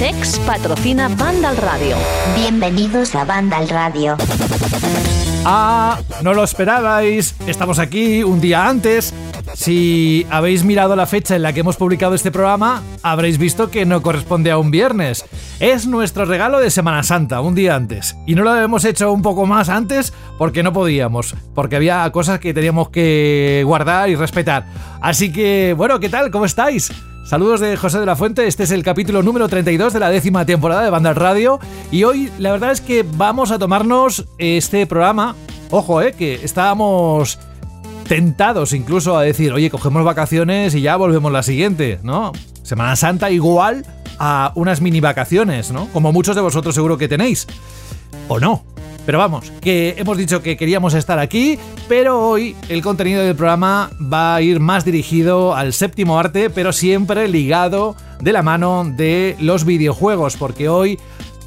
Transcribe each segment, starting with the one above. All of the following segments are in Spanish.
CEX. Sex patrocina Banda al Radio. Bienvenidos a Banda al Radio. Ah, no lo esperabais. Estamos aquí un día antes. Si habéis mirado la fecha en la que hemos publicado este programa, habréis visto que no corresponde a un viernes. Es nuestro regalo de Semana Santa, un día antes. Y no lo hemos hecho un poco más antes porque no podíamos, porque había cosas que teníamos que guardar y respetar. Así que, bueno, ¿qué tal? ¿Cómo estáis? Saludos de José de la Fuente, este es el capítulo número 32 de la décima temporada de Banda Radio y hoy la verdad es que vamos a tomarnos este programa, ojo, eh, que estábamos tentados incluso a decir, oye, cogemos vacaciones y ya volvemos la siguiente, ¿no? Semana Santa igual a unas mini vacaciones, ¿no? Como muchos de vosotros seguro que tenéis. ¿O no? Pero vamos, que hemos dicho que queríamos estar aquí, pero hoy el contenido del programa va a ir más dirigido al séptimo arte, pero siempre ligado de la mano de los videojuegos, porque hoy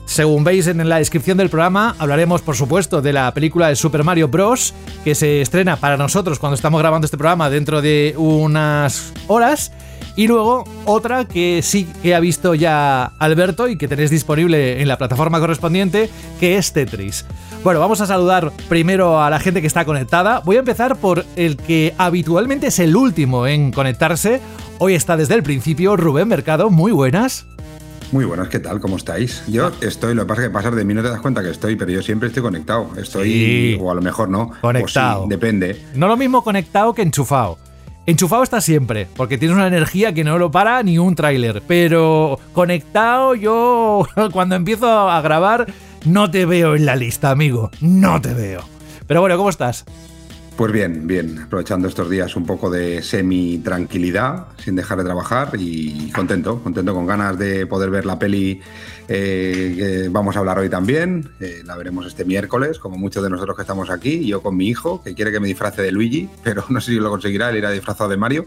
según veis en la descripción del programa, hablaremos por supuesto de la película de Super Mario Bros. que se estrena para nosotros cuando estamos grabando este programa dentro de unas horas. Y luego otra que sí que ha visto ya Alberto y que tenéis disponible en la plataforma correspondiente, que es Tetris. Bueno, vamos a saludar primero a la gente que está conectada. Voy a empezar por el que habitualmente es el último en conectarse. Hoy está desde el principio Rubén Mercado. Muy buenas. Muy buenas, ¿qué tal? ¿Cómo estáis? Yo estoy, lo que pasa es que pasar de mí no te das cuenta que estoy, pero yo siempre estoy conectado. Estoy, o a lo mejor no. Conectado. depende. No lo mismo conectado que enchufado. Enchufado está siempre, porque tienes una energía que no lo para ni un tráiler. Pero conectado, yo cuando empiezo a grabar, no te veo en la lista, amigo. No te veo. Pero bueno, ¿cómo estás? Pues bien, bien, aprovechando estos días un poco de semi tranquilidad, sin dejar de trabajar y contento, contento con ganas de poder ver la peli eh, vamos a hablar hoy también. Eh, la veremos este miércoles, como muchos de nosotros que estamos aquí. Yo con mi hijo, que quiere que me disfrace de Luigi, pero no sé si lo conseguirá, él irá disfrazado de Mario.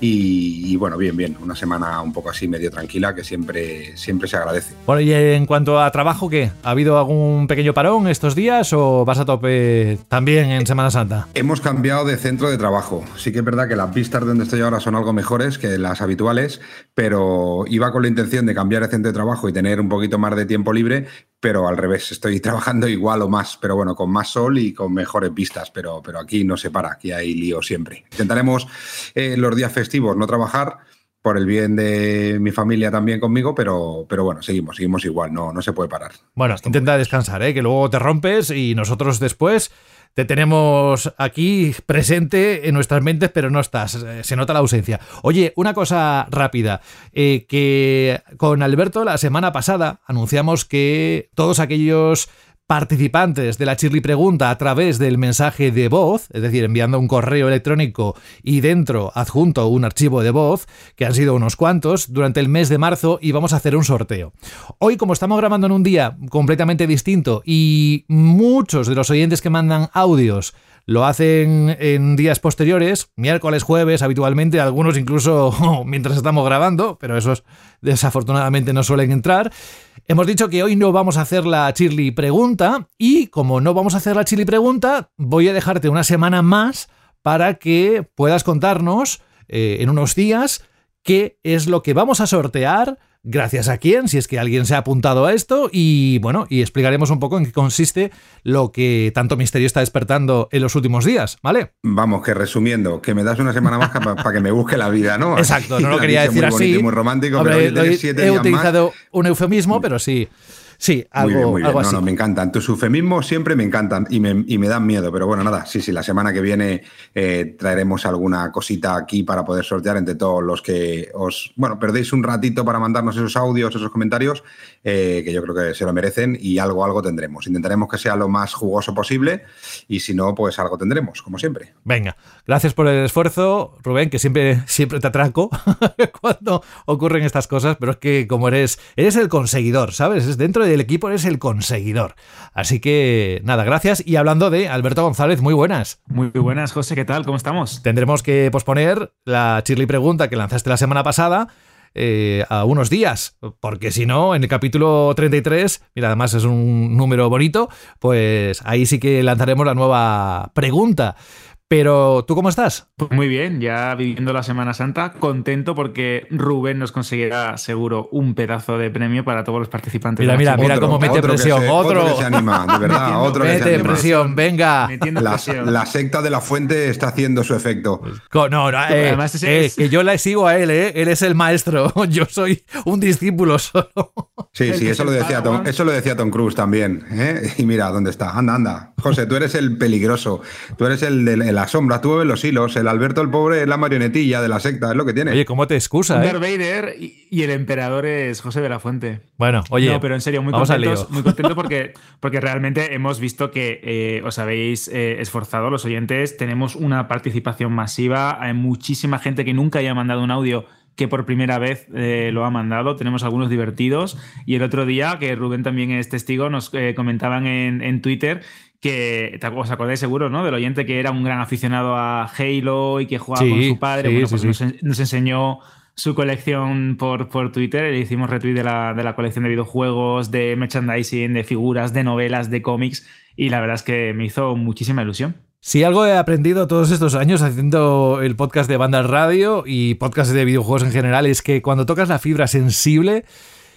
Y, bueno, bien, bien, una semana un poco así medio tranquila que siempre, siempre se agradece. Bueno, y en cuanto a trabajo, ¿qué? ¿Ha habido algún pequeño parón estos días o vas a tope también en Semana Santa? Hemos cambiado de centro de trabajo. Sí que es verdad que las vistas donde estoy ahora son algo mejores que las habituales, pero iba con la intención de cambiar de centro de trabajo y tener un poquito más de tiempo libre, pero al revés, estoy trabajando igual o más, pero bueno, con más sol y con mejores vistas, pero, pero aquí no se para, aquí hay lío siempre. Intentaremos eh, los días festivos no trabajar por el bien de mi familia también conmigo, pero, pero bueno, seguimos, seguimos igual, no, no se puede parar. Bueno, intenta descansar, ¿eh? que luego te rompes y nosotros después te tenemos aquí presente en nuestras mentes, pero no estás. Eh, se nota la ausencia. Oye, una cosa rápida. Eh, que con Alberto la semana pasada anunciamos que todos aquellos participantes de la Chirly Pregunta a través del mensaje de voz, es decir, enviando un correo electrónico y dentro adjunto un archivo de voz, que han sido unos cuantos, durante el mes de marzo y vamos a hacer un sorteo. Hoy, como estamos grabando en un día completamente distinto y muchos de los oyentes que mandan audios lo hacen en días posteriores, miércoles, jueves, habitualmente, algunos incluso mientras estamos grabando, pero esos desafortunadamente no suelen entrar. Hemos dicho que hoy no vamos a hacer la Chirly pregunta y como no vamos a hacer la Chirly pregunta, voy a dejarte una semana más para que puedas contarnos eh, en unos días qué es lo que vamos a sortear gracias a quién, si es que alguien se ha apuntado a esto y bueno, y explicaremos un poco en qué consiste lo que tanto misterio está despertando en los últimos días, ¿vale? Vamos, que resumiendo, que me das una semana más para que me busque la vida, ¿no? Exacto, no lo quería decir muy así. muy romántico, pero he utilizado un eufemismo, pero sí. Sí, algo, muy bien, muy bien. algo No, así. no, me encantan. Tus eufemismos siempre me encantan y me, y me dan miedo. Pero bueno, nada, sí, sí, la semana que viene eh, traeremos alguna cosita aquí para poder sortear entre todos los que os, bueno, perdéis un ratito para mandarnos esos audios, esos comentarios, eh, que yo creo que se lo merecen y algo, algo tendremos. Intentaremos que sea lo más jugoso posible y si no, pues algo tendremos, como siempre. Venga, gracias por el esfuerzo, Rubén, que siempre, siempre te atraco cuando ocurren estas cosas, pero es que como eres, eres el conseguidor, ¿sabes? Es dentro del equipo eres el conseguidor. Así que nada, gracias. Y hablando de Alberto González, muy buenas. Muy buenas, José, ¿qué tal? ¿Cómo estamos? Tendremos que posponer la chirly pregunta que lanzaste la semana pasada. eh, a unos días, porque si no, en el capítulo 33, mira, además es un número bonito, pues ahí sí que lanzaremos la nueva pregunta. Pero, ¿tú cómo estás? Pues muy bien, ya viviendo la Semana Santa, contento porque Rubén nos conseguirá seguro un pedazo de premio para todos los participantes. Mira, de la mira, mira cómo mete otro que presión, se- otro. que se anima, de verdad, Metiendo- otro que se Mete anima. presión, venga. La, presión. la secta de la fuente está haciendo su efecto. Co- No, no, eh, Además, ese eh, es- que yo le sigo a él, ¿eh? Él es el maestro, yo soy un discípulo solo. Sí, sí, eso lo, decía Tom, eso lo decía Tom Cruise también. ¿eh? Y mira, ¿dónde está? Anda, anda. José, tú eres el peligroso. Tú eres el la sombra. Tú ves los hilos. El Alberto, el pobre, es la marionetilla de la secta. Es lo que tiene. Oye, ¿cómo te excusa, Darth eh? Vader y, y el emperador es José de la Fuente. Bueno, oye, no, pero en serio, muy contentos, muy contento porque, porque realmente hemos visto que eh, os habéis eh, esforzado, los oyentes. Tenemos una participación masiva. Hay muchísima gente que nunca haya mandado un audio que por primera vez eh, lo ha mandado. Tenemos algunos divertidos. Y el otro día, que Rubén también es testigo, nos eh, comentaban en, en Twitter que os acordáis seguro, ¿no? Del oyente que era un gran aficionado a Halo y que jugaba Sí, con su padre. sí, bueno, pues sí. Nos, en- nos enseñó su colección por, por Twitter. Le hicimos retweet de la, de la colección de videojuegos, de merchandising, de figuras, de novelas, de cómics. Y la verdad es que me hizo muchísima ilusión. Si algo he aprendido todos estos años haciendo el podcast de Banda Radio y podcast de videojuegos en general es que cuando tocas la fibra sensible,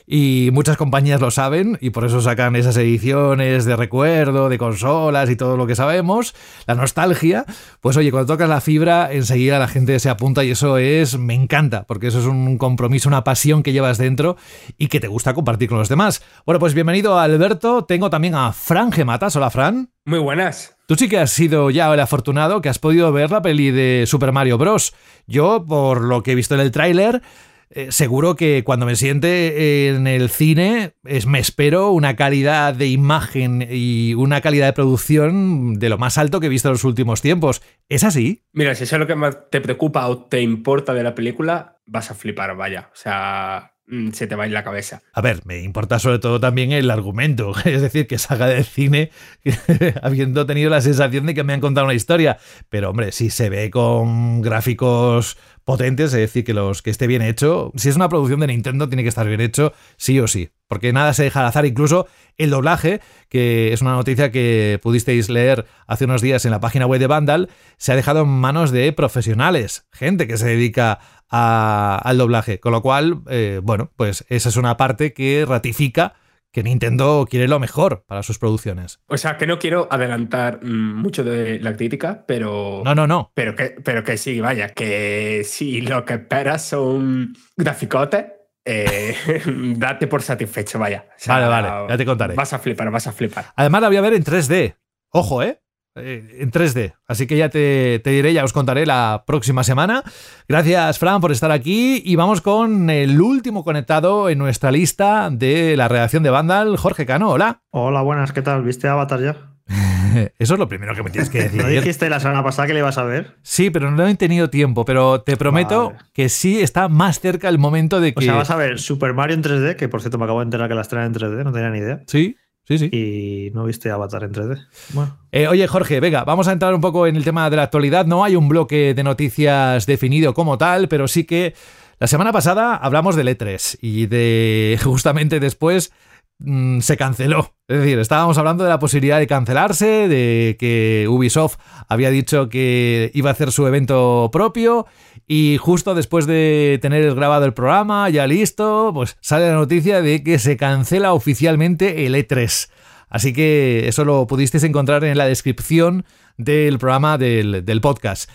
y muchas compañías lo saben y por eso sacan esas ediciones de recuerdo, de consolas y todo lo que sabemos, la nostalgia, pues oye, cuando tocas la fibra enseguida la gente se apunta y eso es, me encanta, porque eso es un compromiso, una pasión que llevas dentro y que te gusta compartir con los demás. Bueno, pues bienvenido a Alberto, tengo también a Fran Gematas, hola Fran. Muy buenas. Tú sí que has sido ya el afortunado que has podido ver la peli de Super Mario Bros. Yo, por lo que he visto en el tráiler, eh, seguro que cuando me siente en el cine es, me espero una calidad de imagen y una calidad de producción de lo más alto que he visto en los últimos tiempos. ¿Es así? Mira, si eso es lo que más te preocupa o te importa de la película, vas a flipar, vaya. O sea, se te va ir la cabeza. A ver, me importa sobre todo también el argumento, es decir, que salga del cine habiendo tenido la sensación de que me han contado una historia. Pero hombre, si se ve con gráficos potentes, es decir, que los que esté bien hecho, si es una producción de Nintendo tiene que estar bien hecho, sí o sí, porque nada se deja al azar, incluso el doblaje, que es una noticia que pudisteis leer hace unos días en la página web de Vandal, se ha dejado en manos de profesionales, gente que se dedica a- al doblaje, con lo cual, eh, bueno, pues esa es una parte que ratifica que Nintendo quiere lo mejor para sus producciones. O sea, que no quiero adelantar mm, mucho de la crítica, pero. No, no, no. Pero que, pero que sí, vaya, que si lo que esperas son graficotes, eh, date por satisfecho, vaya. O sea, Vale, vale, ya te contaré. Vas a flipar, vas a flipar. Además la voy a ver en 3D. Ojo, ¿eh? Eh, En 3D. Así que ya te, te diré, ya os contaré la próxima semana. Gracias, Fran, por estar aquí. Y vamos con el último conectado en nuestra lista de la redacción de Vandal, Jorge Cano. Hola. Hola, buenas, ¿qué tal? ¿Viste Avatar ya? Eso es lo primero que me tienes que ¿No decir. dijiste la semana pasada que le ibas a ver? Sí, pero no he tenido tiempo. Pero te prometo Vale. que sí está más cerca el momento de que. O sea, vas a ver Super Mario en 3D, que por cierto me acabo de enterar que la estrenan en 3D, no tenía ni idea. Sí, sí, sí. Y no viste Avatar en 3D. Bueno, Eh, oye, Jorge, venga, vamos a entrar un poco en el tema de la actualidad. No hay un bloque de noticias definido como tal, pero sí que la semana pasada hablamos del E3 y de justamente después mm, se canceló. Es decir, estábamos hablando de la posibilidad de cancelarse, de que Ubisoft había dicho que iba a hacer su evento propio y justo después de tener grabado el programa, ya listo, pues sale la noticia de que se cancela oficialmente el E3. Así que eso lo pudisteis encontrar en la descripción del programa del, del podcast.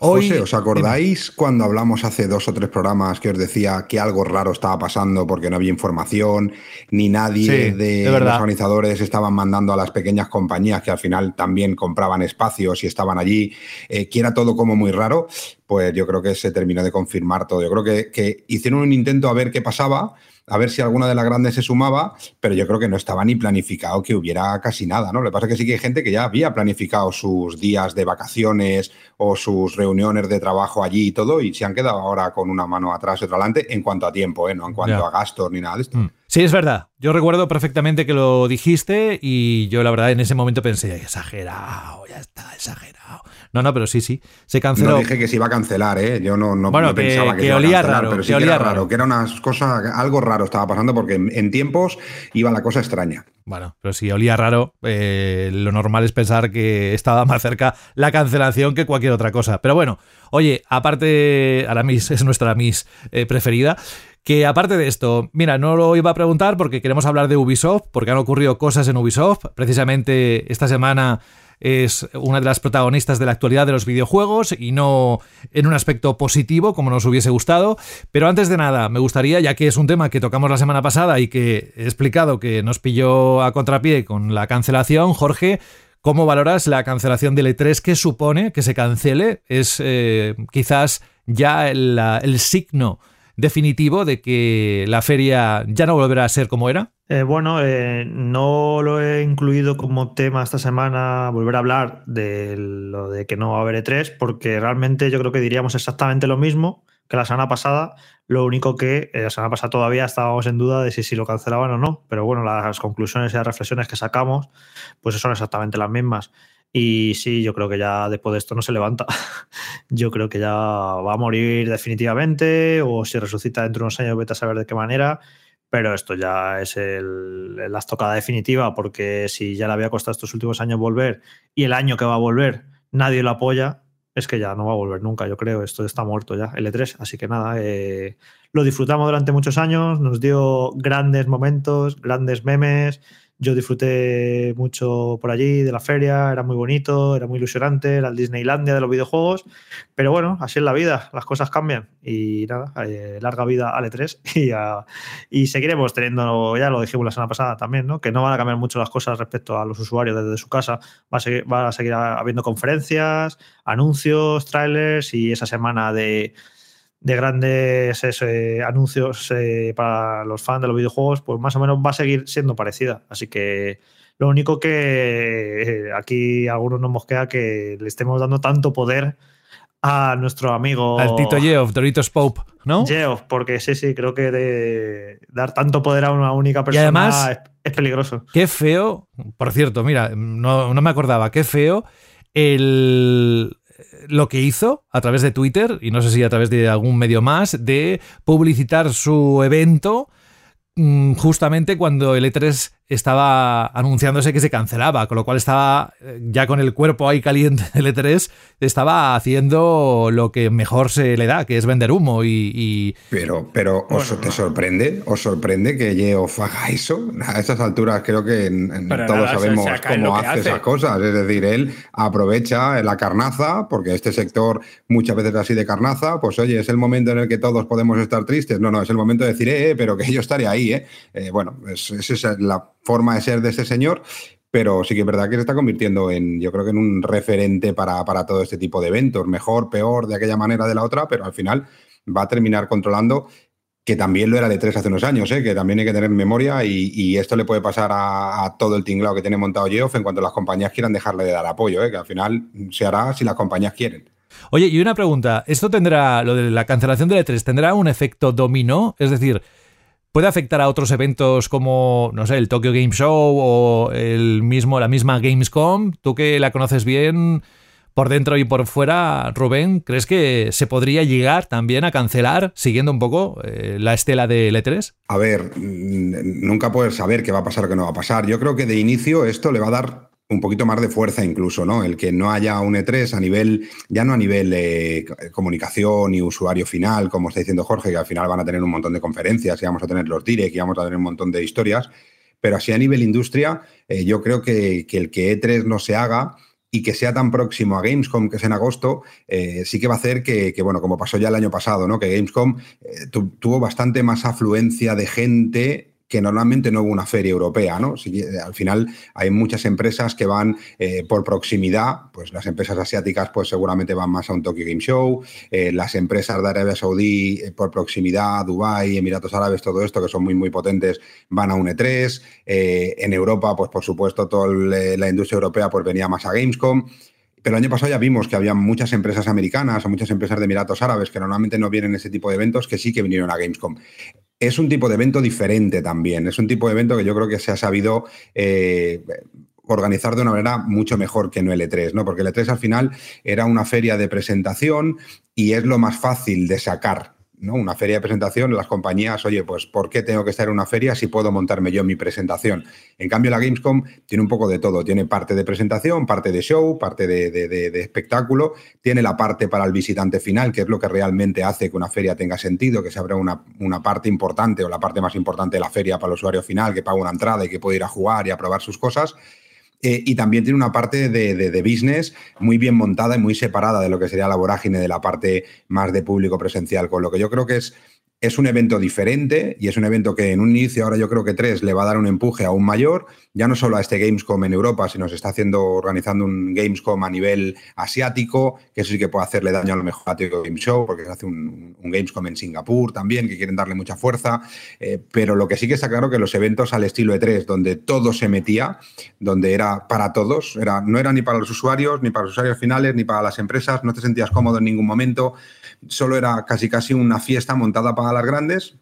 Hoy, José, ¿os acordáis cuando hablamos hace dos o tres programas que os decía que algo raro estaba pasando porque no había información, ni nadie Sí, de de los organizadores estaban mandando a las pequeñas compañías que al final también compraban espacios y estaban allí, eh, que era todo como muy raro? Pues yo creo que se terminó de confirmar todo. Yo creo que, que hicieron un intento a ver qué pasaba, a ver si alguna de las grandes se sumaba, pero yo creo que no estaba ni planificado que hubiera casi nada, ¿no? Lo que pasa es que sí que hay gente que ya había planificado sus días de vacaciones o sus reuniones de trabajo allí y todo, y se han quedado ahora con una mano atrás y otra adelante en cuanto a tiempo, ¿eh? No en cuanto a gastos ni nada de esto. Mm. Sí, es verdad. Yo recuerdo perfectamente que lo dijiste y yo la verdad en ese momento pensé, exagerado, ya está, exagerado. No, no, pero sí, sí, se canceló. No dije que se iba a cancelar, ¿eh? Yo no, no, Bueno, no que- pensaba que, que se iba a olía cancelar, raro, pero sí que que, olía era raro, raro. que era una cosa, algo raro estaba pasando porque en, en tiempos iba la cosa extraña. Bueno, pero si olía raro, eh, lo normal es pensar que estaba más cerca la cancelación que cualquier otra cosa. Pero bueno, oye, aparte, Aramis es nuestra Miss eh, preferida. Que aparte de esto, mira, no lo iba a preguntar porque queremos hablar de Ubisoft, porque han ocurrido cosas en Ubisoft. Precisamente esta semana es una de las protagonistas de la actualidad de los videojuegos y no en un aspecto positivo como nos hubiese gustado. Pero antes de nada, me gustaría, ya que es un tema que tocamos la semana pasada y que he explicado que nos pilló a contrapié con la cancelación, Jorge, ¿cómo valoras la cancelación del E3 que supone que se cancele? Es eh, quizás ya el, el signo definitivo de que la feria ya no volverá a ser como era. Eh, bueno, eh, no lo he incluido como tema esta semana, volver a hablar de lo de que no va a haber E3, porque realmente yo creo que diríamos exactamente lo mismo que la semana pasada. Lo único que eh, la semana pasada todavía estábamos en duda de si, si lo cancelaban o no, pero bueno, las conclusiones y las reflexiones que sacamos, pues son exactamente las mismas. Y sí, yo creo que ya después de esto no se levanta. Yo creo que ya va a morir definitivamente, o si resucita dentro de unos años, vete a saber de qué manera. Pero esto ya es el, la estocada definitiva, porque si ya le había costado estos últimos años volver y el año que va a volver nadie lo apoya, es que ya no va a volver nunca, yo creo. Esto está muerto ya, L3. Así que nada, eh, lo disfrutamos durante muchos años, nos dio grandes momentos, grandes memes. Yo disfruté mucho por allí de la feria, era muy bonito, era muy ilusionante, era el Disneylandia de los videojuegos. Pero bueno, así es la vida, las cosas cambian. Y nada, eh, larga vida al E3 y, a- y seguiremos teniendo, ya lo dijimos la semana pasada también, ¿no? que no van a cambiar mucho las cosas respecto a los usuarios desde su casa. Va a seguir, va a seguir habiendo conferencias, anuncios, trailers y esa semana de, de grandes ese, anuncios eh, para los fans de los videojuegos, pues más o menos va a seguir siendo parecida. Así que lo único que eh, aquí a algunos nos mosquea que le estemos dando tanto poder a nuestro amigo Al Tito Geoff, Doritos Pope, ¿no? Geoff, porque sí, sí, creo que de dar tanto poder a una única persona además- es, es peligroso. Qué feo, por cierto, mira, no, no me acordaba, qué feo el, lo que hizo a través de Twitter, y no sé si a través de algún medio más, de publicitar su evento mm, justamente cuando el E3 estaba anunciándose que se cancelaba, con lo cual estaba eh, ya con el cuerpo ahí caliente del E3, estaba haciendo lo que mejor se le da, que es vender humo y... y- Pero, pero ¿os, ¿te sorprende? ¿Os sorprende que Geoff haga eso? A estas alturas creo que en- en Para todos nada, sabemos cómo hace, hace. esas cosas. Es decir, él aprovecha la carnaza, porque este sector muchas veces es así de carnaza, pues oye, es el momento en el que todos podemos estar tristes. No, no, es el momento de decir, eh, eh, pero que yo estaré ahí, ¿eh? Eh, bueno, es- esa es la forma de ser de este señor. Pero sí que es verdad que se está convirtiendo en, yo creo que en un referente para, para todo este tipo de eventos. Mejor, peor, de aquella manera, de la otra, pero al final va a terminar controlando que también lo era de tres hace unos años, ¿eh? que también hay que tener memoria y, esto le puede pasar a, todo el tinglado que tiene montado Geoff en cuanto las compañías quieran dejarle de dar apoyo, ¿eh? que al final se hará si las compañías quieren. Oye, y una pregunta, ¿esto tendrá, lo de la cancelación del E3, tendrá un efecto dominó? Es decir, ¿puede afectar a otros eventos como, no sé, el Tokyo Game Show o el mismo, la misma Gamescom? Tú que la conoces bien por dentro y por fuera, Rubén, ¿crees que se podría llegar también a cancelar, siguiendo un poco eh, la estela del E3? A ver, nunca puedes saber qué va a pasar o qué no va a pasar. Yo creo que de inicio esto le va a dar un poquito más de fuerza incluso, ¿no? El que no haya un E3 a nivel, ya no a nivel eh, comunicación y usuario final, como está diciendo Jorge, que al final van a tener un montón de conferencias y vamos a tener los direct y vamos a tener un montón de historias, pero así a nivel industria, eh, yo creo que, que el que E3 no se haga y que sea tan próximo a Gamescom, que es en agosto, eh, sí que va a hacer que, bueno, como pasó ya el año pasado, ¿no? Que Gamescom tuvo bastante más afluencia de gente que normalmente no hubo una feria europea, ¿no? al final hay muchas empresas que van eh, por proximidad, pues las empresas asiáticas pues seguramente van más a un Tokyo Game Show, eh, las empresas de Arabia Saudí eh, por proximidad, Dubái, Emiratos Árabes, todo esto que son muy muy potentes van a un E3, en Europa pues por supuesto toda la industria europea pues venía más a Gamescom. Pero el año pasado ya vimos que había muchas empresas americanas o muchas empresas de Emiratos Árabes que normalmente no vienen ese tipo de eventos que sí que vinieron a Gamescom es un tipo de evento diferente también. Es un tipo de evento que yo creo que se ha sabido eh, organizar de una manera mucho mejor que no el E3, ¿no? Porque el E3 al final era una feria de presentación y es lo más fácil de sacar ¿no? Una feria de presentación, las compañías, oye, pues ¿por qué tengo que estar en una feria si puedo montarme yo mi presentación? En cambio, la Gamescom tiene un poco de todo. Tiene parte de presentación, parte de show, parte de, espectáculo, tiene la parte para el visitante final, que es lo que realmente hace que una feria tenga sentido, que se abra una, una parte importante o la parte más importante de la feria para el usuario final, que paga una entrada y que puede ir a jugar y a probar sus cosas. Eh, y también tiene una parte de, business muy bien montada y muy separada de lo que sería la vorágine de la parte más de público presencial, con lo que yo creo que es es un evento diferente y es un evento que en un inicio, ahora yo creo que tres, le va a dar un empuje aún mayor, ya no solo a este Gamescom en Europa, sino se está haciendo, organizando un Gamescom a nivel asiático, que eso sí que puede hacerle daño a lo mejor a Tokyo Game Show, porque se hace un, Gamescom en Singapur también, que quieren darle mucha fuerza, eh, pero lo que sí que está claro que los eventos al estilo E3, donde todo se metía, donde era para todos, era, no era ni para los usuarios, ni para los usuarios finales, ni para las empresas, no te sentías cómodo en ningún momento, solo era casi casi una fiesta montada para las grandes,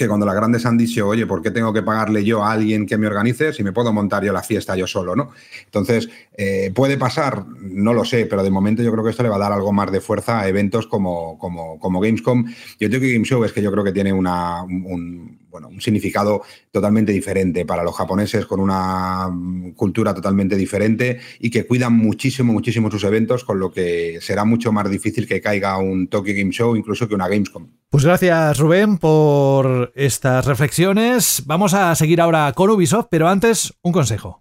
que cuando las grandes han dicho, oye, ¿por qué tengo que pagarle yo a alguien que me organice si me puedo montar yo la fiesta yo solo, ¿no? Entonces, eh, ¿puede pasar? No lo sé, pero de momento yo creo que esto le va a dar algo más de fuerza a eventos como, como, como Gamescom. Yo tengo que Game Show es que yo creo que tiene una, un, bueno, un significado totalmente diferente para los japoneses, con una cultura totalmente diferente y que cuidan muchísimo, muchísimo sus eventos, con lo que será mucho más difícil que caiga un Tokyo Game Show, incluso que una Gamescom. Pues gracias Rubén por estas reflexiones. Vamos a seguir ahora con Ubisoft, pero antes un consejo.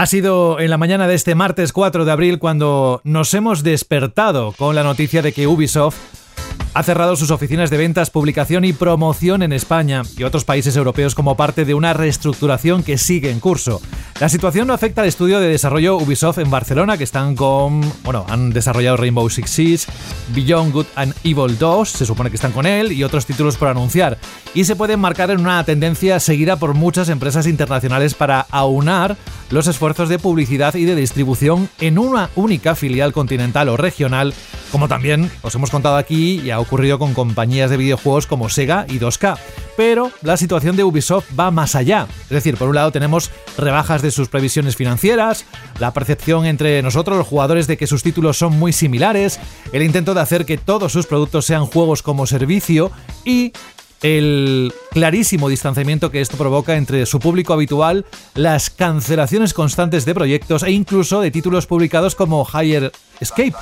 Ha sido en la mañana de este martes 4 de abril cuando nos hemos despertado con la noticia de que Ubisoft ha cerrado sus oficinas de ventas, publicación y promoción en España y otros países europeos como parte de una reestructuración que sigue en curso. La situación no afecta al estudio de desarrollo Ubisoft en Barcelona, que están con. Bueno, han desarrollado Rainbow Six Siege, Beyond Good and Evil 2, se supone que están con él, y otros títulos por anunciar. Y se puede marcar en una tendencia seguida por muchas empresas internacionales para aunar los esfuerzos de publicidad y de distribución en una única filial continental o regional, como también os hemos contado aquí y ocurrido con compañías de videojuegos como Sega y 2K. Pero la situación de Ubisoft va más allá. Es decir, por un lado tenemos rebajas de sus previsiones financieras, la percepción entre nosotros los jugadores de que sus títulos son muy similares, el intento de hacer que todos sus productos sean juegos como servicio y el clarísimo distanciamiento que esto provoca entre su público habitual, las cancelaciones constantes de proyectos e incluso de títulos publicados como Higher Escape,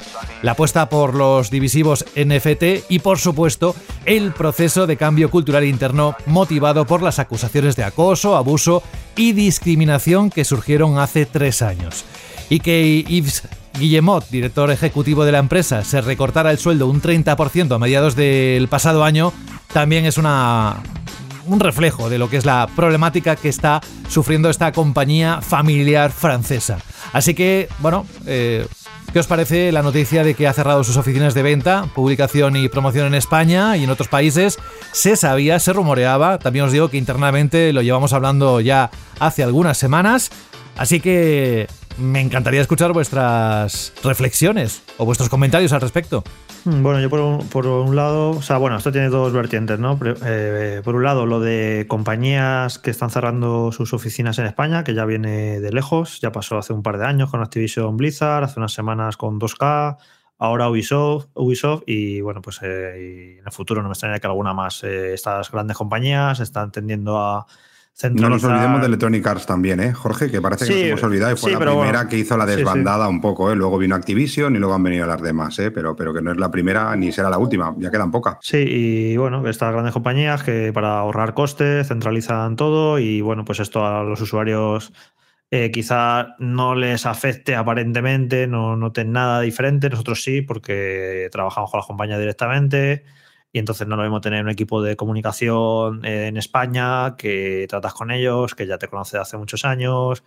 la apuesta por los divisivos NFT y por supuesto el proceso de cambio cultural interno motivado por las acusaciones de acoso, abuso y discriminación que surgieron hace tres años. Y que Yves Guillemot, director ejecutivo de la empresa, se recortara el sueldo un 30% a mediados del pasado año, también es una, un reflejo de lo que es la problemática que está sufriendo esta compañía familiar francesa. Así que, bueno, eh, ¿qué os parece la noticia de que ha cerrado sus oficinas de venta, publicación y promoción en España y en otros países? Se sabía, se rumoreaba, también os digo que internamente lo llevamos hablando ya hace algunas semanas, así que me encantaría escuchar vuestras reflexiones o vuestros comentarios al respecto. Mm, Bueno, yo por un, por un lado, o sea, bueno, esto tiene dos vertientes, ¿no? Eh, por un lado, lo de compañías que están cerrando sus oficinas en España, que ya viene de lejos, ya pasó hace un par de años con Activision Blizzard, hace unas semanas con 2K, ahora Ubisoft, Ubisoft y bueno, pues eh, en el futuro no me extraña que alguna más. eh, estas grandes compañías están tendiendo a No nos olvidemos de Electronic Arts también, ¿eh, Jorge? Que parece que Sí, nos hemos olvidado y fue sí, la primera bueno. que hizo la sí. desbandada un poco, ¿eh? Luego vino Activision y luego han venido las demás, ¿eh? Pero, pero que no es la primera ni será la última, ya quedan pocas. Sí, y bueno, estas grandes compañías que para ahorrar costes centralizan todo y bueno, pues esto a los usuarios eh, quizá no les afecte aparentemente, no noten nada diferente, nosotros sí, porque trabajamos con las compañías directamente y entonces no lo mismo tener un equipo de comunicación eh, en España que tratas con ellos, que ya te conoce hace muchos años,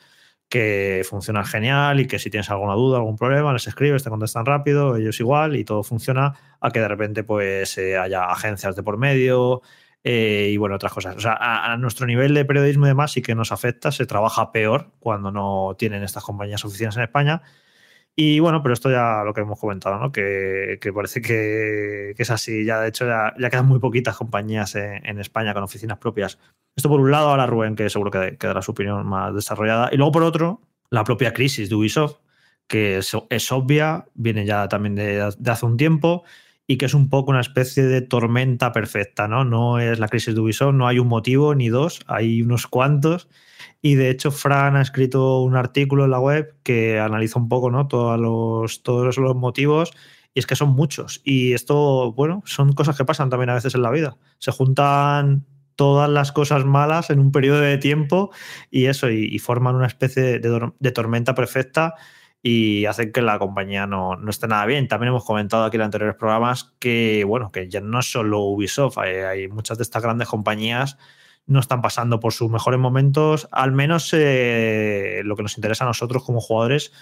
que funciona genial y que si tienes alguna duda, algún problema, les escribes, te contestan rápido, ellos igual y todo funciona, a que de repente pues eh, haya agencias de por medio eh, y bueno, otras cosas. O sea, a, a nuestro nivel de periodismo y demás sí que nos afecta, se trabaja peor cuando no tienen estas compañías oficinas en España. Y bueno, pero esto ya lo que hemos comentado, ¿no? Que, que parece que, es así. Ya de hecho ya, ya quedan muy poquitas compañías en, España con oficinas propias. Esto por un lado, ahora Rubén, que seguro que, que dará su opinión más desarrollada. Y luego por otro, la propia crisis de Ubisoft, que es, obvia, viene ya también de hace un tiempo y que es un poco una especie de tormenta perfecta, ¿no? No es la crisis de Ubisoft, no hay un motivo ni dos, hay unos cuantos. Y de hecho, Fran ha escrito un artículo en la web que analiza un poco, ¿no? Todos los, todos los motivos. Y es que son muchos. Y esto, bueno, son cosas que pasan también a veces en la vida. Se juntan todas las cosas malas en un periodo de tiempo y eso, y, forman una especie de, dor- de tormenta perfecta y hacen que la compañía no, no esté nada bien. También hemos comentado aquí en anteriores programas que, bueno, que ya no es solo Ubisoft, hay, muchas de estas grandes compañías no están pasando por sus mejores momentos, al menos eh, lo que nos interesa a nosotros como jugadores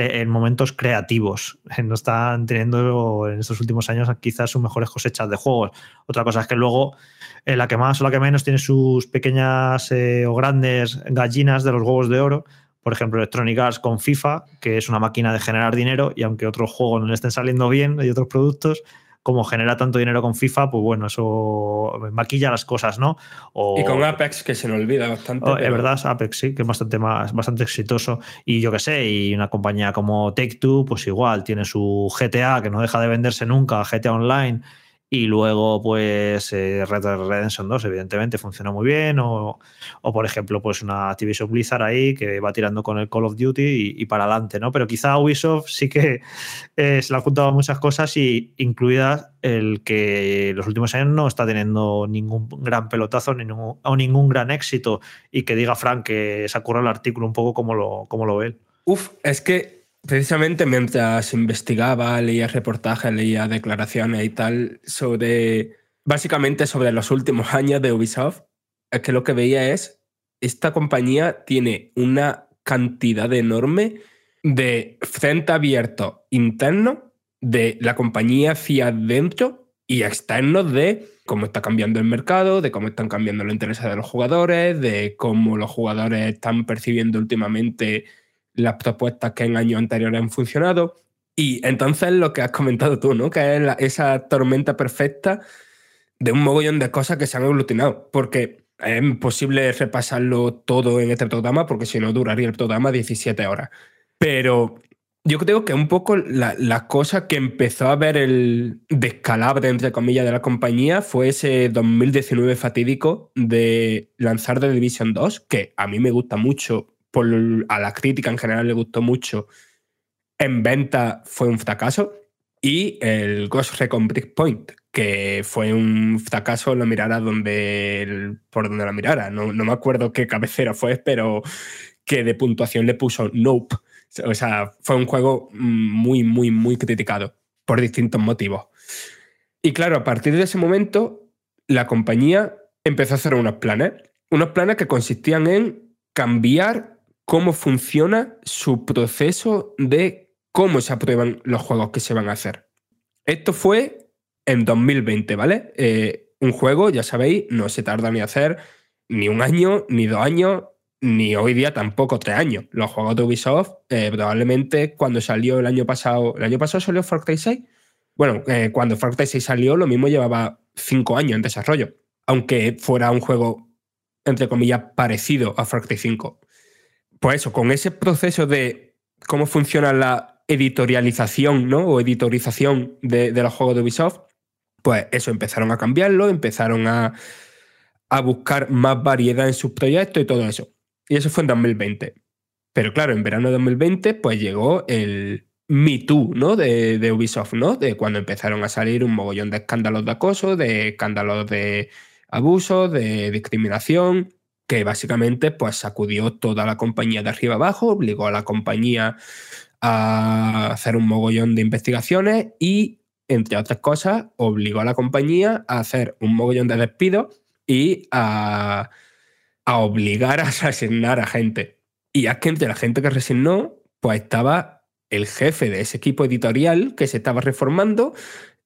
en momentos creativos. No están teniendo en estos últimos años quizás sus mejores cosechas de juegos. Otra cosa es que luego eh, la que más o la que menos tiene sus pequeñas eh, o grandes gallinas de los huevos de oro. Por ejemplo, Electronic Arts con FIFA, que es una máquina de generar dinero y aunque otros juegos no le estén saliendo bien y otros productos, como genera tanto dinero con FIFA, pues bueno, eso maquilla las cosas, ¿no? O, Y con Apex, que se nos olvida bastante. Oh, es pero- verdad, Apex sí, que es bastante más, bastante exitoso. Y yo qué sé, y una compañía como Take Two, pues igual, tiene su GTA que no deja de venderse nunca, GTA Online, y luego, pues, eh, Red Dead Redemption 2, evidentemente, funciona muy bien. O, o, por ejemplo, pues una Activision Blizzard ahí que va tirando con el Call of Duty y, para adelante, ¿no? Pero quizá Ubisoft sí que eh, se le han juntado muchas cosas, y incluidas el que los últimos años no está teniendo ningún gran pelotazo ni ningún, o ningún gran éxito. Y que diga Frank que se ha el artículo un poco como lo, como lo ve él. Uf, es que precisamente mientras investigaba, leía reportajes, leía declaraciones y tal sobre, básicamente sobre los últimos años de Ubisoft, es que lo que veía es, esta compañía tiene una cantidad enorme de frente abierto interno de la compañía hacia dentro y externos de cómo está cambiando el mercado, de cómo están cambiando los intereses de los jugadores, de cómo los jugadores están percibiendo últimamente las propuestas que en años anteriores han funcionado. Y entonces lo que has comentado tú, ¿no? Que es esa tormenta perfecta de un mogollón de cosas que se han aglutinado. Porque es imposible repasarlo todo en este programa, porque si no duraría el programa 17 horas. Pero yo creo que un poco la, la cosa que empezó a ver el descalabre, entre comillas, de la compañía fue ese 2019 fatídico de lanzar The Division 2, que a mí me gusta mucho, por, a la crítica en general le gustó mucho. En venta fue un fracaso. Y el Ghost Recon Breakpoint, que fue un fracaso, lo mirara donde el- por donde la mirara. No, no me acuerdo qué cabecera fue, pero que de puntuación le puso Nope. O sea, fue un juego muy, muy, muy criticado por distintos motivos. Y claro, a partir de ese momento, la compañía empezó a hacer unos planes. Unos planes que consistían en cambiar cómo funciona su proceso de cómo se aprueban los juegos que se van a hacer. Esto fue en 2020, ¿vale? Eh, un juego, ya sabéis, no se tarda ni hacer ni un año, ni dos años, ni hoy día tampoco tres años. Los juegos de Ubisoft, eh, probablemente cuando salió el año pasado, ¿el año pasado salió Far Cry 6? Bueno, eh, cuando Far Cry 6 salió, lo mismo llevaba cinco años en desarrollo, aunque fuera un juego, entre comillas, parecido a Far Cry 5. Pues eso, con ese proceso de cómo funciona la editorialización ¿no? o editorización de, los juegos de Ubisoft, pues eso, empezaron a cambiarlo, empezaron a, a buscar más variedad en sus proyectos y todo eso. Y eso fue en 2020. Pero claro, en verano de 2020, pues llegó el Me Too, ¿no? De, de, Ubisoft, ¿no? De cuando empezaron a salir un mogollón de escándalos de acoso, de escándalos de abuso, de discriminación, que básicamente pues sacudió toda la compañía de arriba abajo, obligó a la compañía a hacer un mogollón de investigaciones y, entre otras cosas, obligó a la compañía a hacer un mogollón de despidos y a, a obligar a asignar a gente. Y es que entre la gente que resignó, pues estaba el jefe de ese equipo editorial que se estaba reformando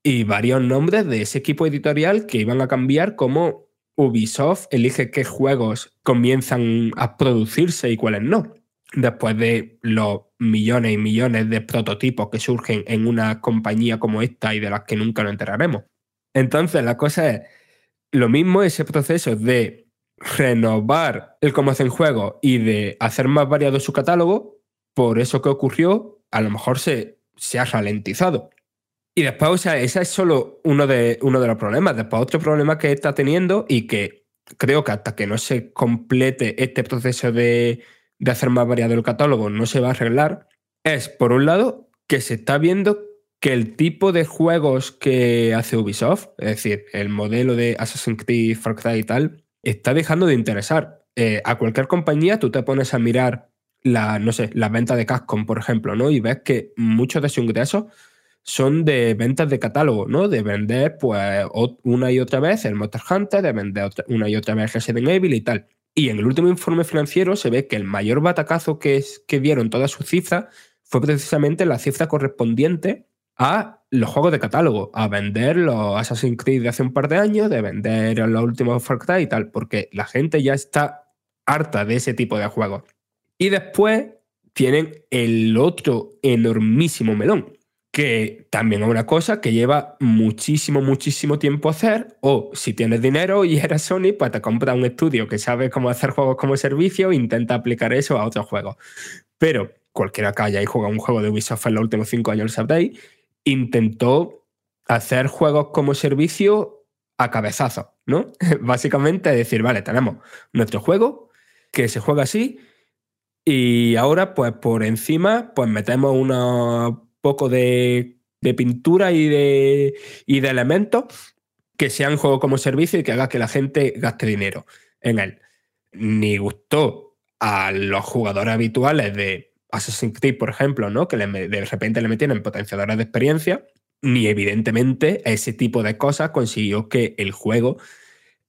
y varios nombres de ese equipo editorial que iban a cambiar como Ubisoft elige qué juegos comienzan a producirse y cuáles no. Después de los millones y millones de prototipos que surgen en una compañía como esta y de las que nunca nos enteraremos. Entonces, la cosa es, lo mismo ese proceso de renovar el cómo hacen juegos y de hacer más variado su catálogo, por eso que ocurrió, a lo mejor se, se ha ralentizado. Y después, o sea, ese es solo uno de, uno de los problemas. Después, otro problema que está teniendo y que creo que hasta que no se complete este proceso de, de hacer más variado el catálogo no se va a arreglar, es, por un lado, que se está viendo que el tipo de juegos que hace Ubisoft, es decir, el modelo de Assassin's Creed, Far Cry y tal, está dejando de interesar. Eh, a cualquier compañía tú te pones a mirar la, no sé, la venta de Capcom, por ejemplo, ¿no? Y ves que muchos de sus ingresos son de ventas de catálogo, ¿no? De vender, pues, una y otra vez el Monster Hunter, de vender una y otra vez Resident Evil y tal. Y en el último informe financiero se ve que el mayor batacazo que, que dieron todas sus cifras fue precisamente la cifra correspondiente a los juegos de catálogo, a vender los Assassin's Creed de hace un par de años, de vender los últimos Far Cry y tal, porque la gente ya está harta de ese tipo de juegos. Y después tienen el otro enormísimo melón, que también es una cosa que lleva muchísimo, muchísimo tiempo hacer, o si tienes dinero y eres Sony, pues te compra un estudio que sabe cómo hacer juegos como servicio e intenta aplicar eso a otros juegos. Pero cualquiera que haya juega un juego de Ubisoft en los últimos cinco años, sabréis, intentó hacer juegos como servicio a cabezazo, ¿no? Básicamente decir, vale, tenemos nuestro juego que se juega así y ahora pues por encima pues metemos un poco de, pintura y de, y de elementos que sean juego como servicio y que haga que la gente gaste dinero en él. Ni gustó a los jugadores habituales de Assassin's Creed, por ejemplo, ¿no? que de repente le metieron potenciadores de experiencia, ni evidentemente ese tipo de cosas consiguió que el juego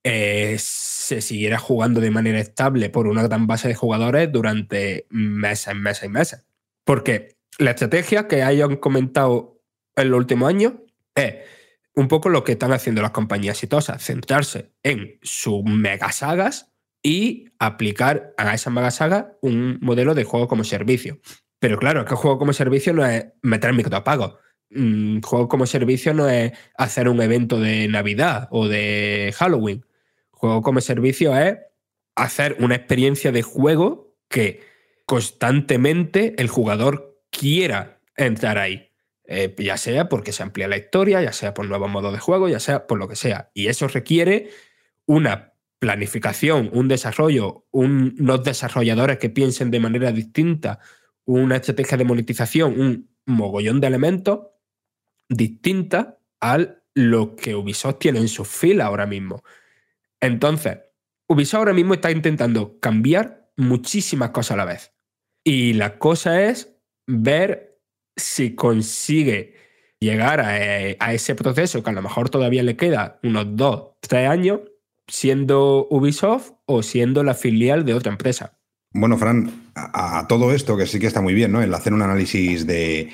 eh, se siguiera jugando de manera estable por una gran base de jugadores durante meses, meses y meses. Porque la estrategia que hayan comentado en los últimos años es un poco lo que están haciendo las compañías exitosas, centrarse en sus mega sagas y aplicar a esa mega saga un modelo de juego como servicio. Pero claro, que juego como servicio no es meter microapagos. Un juego como servicio no es hacer un evento de Navidad o de Halloween. Juego como servicio es hacer una experiencia de juego que constantemente el jugador quiera entrar ahí. Eh, ya sea porque se amplía la historia, ya sea por nuevos modos de juego, ya sea por lo que sea. Y eso requiere una planificación, un desarrollo, unos desarrolladores que piensen de manera distinta, una estrategia de monetización, un mogollón de elementos distinta a lo que Ubisoft tiene en su fila ahora mismo. Entonces, Ubisoft ahora mismo está intentando cambiar muchísimas cosas a la vez. Y la cosa es ver si consigue llegar a, a ese proceso que a lo mejor todavía le queda unos dos, tres años siendo Ubisoft o siendo la filial de otra empresa. Bueno, Fran, a, todo esto, que sí que está muy bien, ¿no? El hacer un análisis de,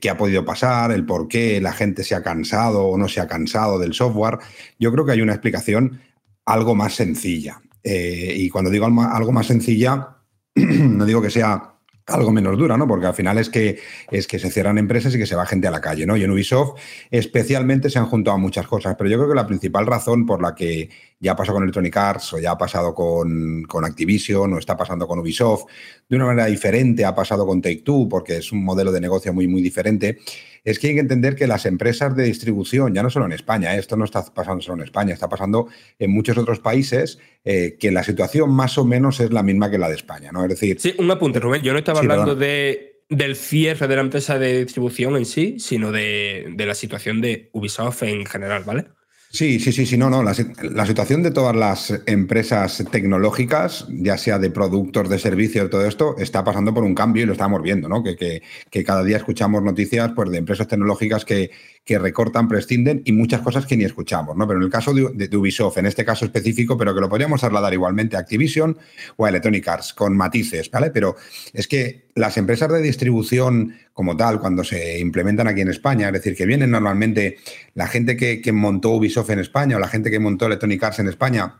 qué ha podido pasar, el por qué la gente se ha cansado o no se ha cansado del software, yo creo que hay una explicación algo más sencilla. Eh, y cuando digo algo más sencilla, no digo que sea algo menos dura, ¿no? Porque al final es que, es que se cierran empresas y que se va gente a la calle, ¿no? Y en Ubisoft especialmente se han juntado muchas cosas, pero yo creo que la principal razón por la que ya ha pasado con Electronic Arts o ya ha pasado con, con Activision o está pasando con Ubisoft de una manera diferente, ha pasado con Take-Two porque es un modelo de negocio muy, muy diferente, es que hay que entender que las empresas de distribución, ya no solo en España, ¿eh? esto no está pasando solo en España, está pasando en muchos otros países, eh, que la situación más o menos es la misma que la de España, ¿no? Es decir... Sí, un apunte, Rubén, yo no estaba Sí, hablando perdona. de, del cierre de la empresa de distribución en sí, sino de, de la situación de Ubisoft en general, ¿vale? Sí, sí, sí, sí, no, no. La, si- la situación de todas las empresas tecnológicas, ya sea de productos, de servicios, todo esto, está pasando por un cambio y lo estamos viendo, ¿no? Que, que- que cada día escuchamos noticias pues, de empresas tecnológicas que, que recortan, prescinden y muchas cosas que ni escuchamos, ¿no? Pero en el caso de, Ubisoft, en este caso específico, pero que lo podríamos trasladar igualmente a Activision o a Electronic Arts, con matices, ¿vale? Pero es que las empresas de distribución como tal, cuando se implementan aquí en España, es decir, que vienen normalmente la gente que, que montó Ubisoft en España o la gente que montó Electronic Arts en España,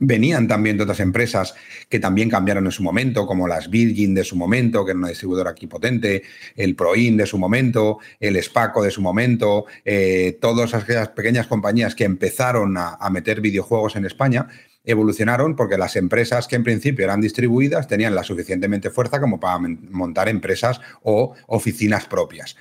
venían también de otras empresas que también cambiaron en su momento, como las Virgin de su momento, que era una distribuidora aquí potente, el Proin de su momento, el Spaco de su momento, eh, todas aquellas pequeñas compañías que empezaron a, a meter videojuegos en España evolucionaron porque las empresas que en principio eran distribuidas tenían la suficientemente fuerza como para montar empresas o oficinas propias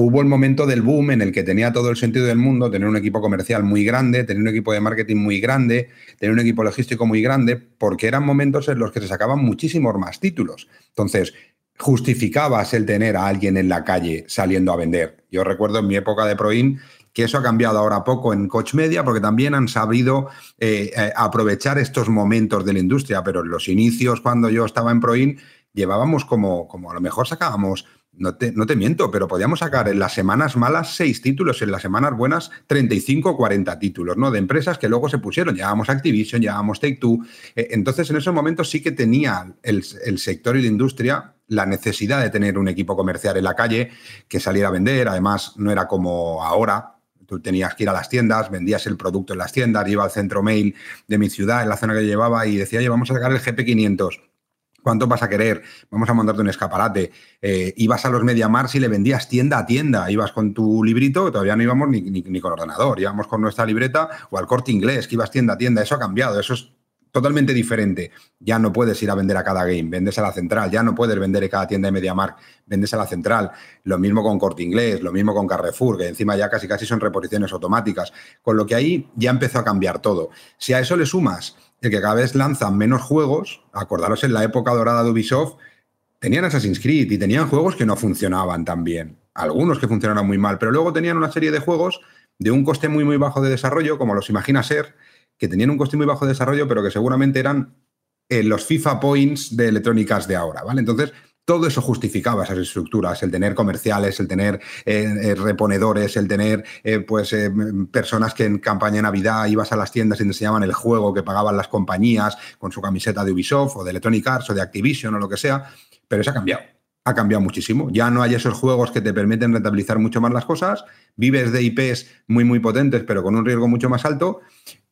hubo el momento del boom en el que tenía todo el sentido del mundo tener un equipo comercial muy grande, tener un equipo de marketing muy grande, tener un equipo logístico muy grande, porque eran momentos en los que se sacaban muchísimos más títulos. Entonces, justificabas el tener a alguien en la calle saliendo a vender. Yo recuerdo en mi época de Proin que eso ha cambiado ahora poco en Coach Media, porque también han sabido eh, eh, aprovechar estos momentos de la industria, pero en los inicios, cuando yo estaba en Proin, llevábamos como, como a lo mejor sacábamos no te, no te miento, pero podíamos sacar en las semanas malas seis títulos, en las semanas buenas 35 o 40 títulos, ¿no? De empresas que luego se pusieron. Llevábamos Activision, llevábamos Take Two. Eh, entonces, en esos momentos sí que tenía el, el sector y la industria la necesidad de tener un equipo comercial en la calle que saliera a vender. Además, no era como ahora, Tú tenías que ir a las tiendas, vendías el producto en las tiendas, iba al centro mail de mi ciudad, en la zona que llevaba, y decía, oye, vamos a sacar el GP500. ¿Cuánto vas a querer? Vamos a montarte un escaparate. Eh, ibas a los MediaMarks y le vendías tienda a tienda. Ibas con tu librito, todavía no íbamos ni, ni, ni con ordenador, íbamos con nuestra libreta o al corte inglés, que ibas tienda a tienda. Eso ha cambiado, eso es totalmente diferente. Ya no puedes ir a vender a cada game, vendes a la central. Ya no puedes vender en cada tienda de MediaMark, vendes a la central. Lo mismo con corte inglés, lo mismo con Carrefour, que encima ya casi casi son reposiciones automáticas. Con lo que ahí ya empezó a cambiar todo. Si a eso le sumas el que cada vez lanzan menos juegos, acordaros en la época dorada de Ubisoft, tenían Assassin's Creed y tenían juegos que no funcionaban tan bien. Algunos que funcionaron muy mal, pero luego tenían una serie de juegos de un coste muy, muy bajo de desarrollo, como los imagina ser, que tenían un coste muy bajo de desarrollo, pero que seguramente eran eh, los FIFA Points de Electronic Arts de ahora, ¿vale? Entonces, todo eso justificaba esas estructuras, el tener comerciales, el tener eh, eh, reponedores, el tener eh, pues personas que en campaña de Navidad ibas a las tiendas y te enseñaban el juego que pagaban las compañías con su camiseta de Ubisoft o de Electronic Arts o de Activision o lo que sea, pero eso ha cambiado. Ha cambiado muchísimo. Ya no hay esos juegos que te permiten rentabilizar mucho más las cosas. Vives de IPs muy, muy potentes, pero con un riesgo mucho más alto.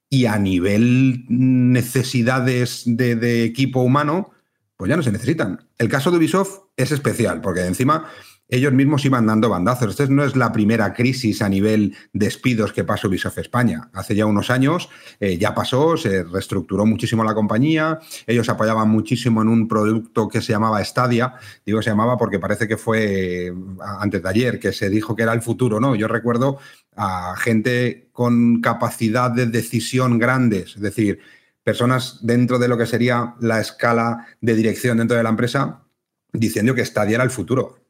Y a nivel necesidades de, de equipo humano, pues ya no se necesitan. El caso de Ubisoft es especial, porque encima ellos mismos iban dando bandazos. Esta no es la primera crisis a nivel despidos que pasó Ubisoft España. Hace ya unos años eh, ya pasó, se reestructuró muchísimo la compañía, ellos apoyaban muchísimo en un producto que se llamaba Stadia. Digo se llamaba porque parece que fue eh, antes de ayer, que se dijo que era el futuro, ¿no? Yo recuerdo a gente con capacidad de decisión grandes, es decir, personas dentro de lo que sería la escala de dirección dentro de la empresa diciendo que Stadia era el futuro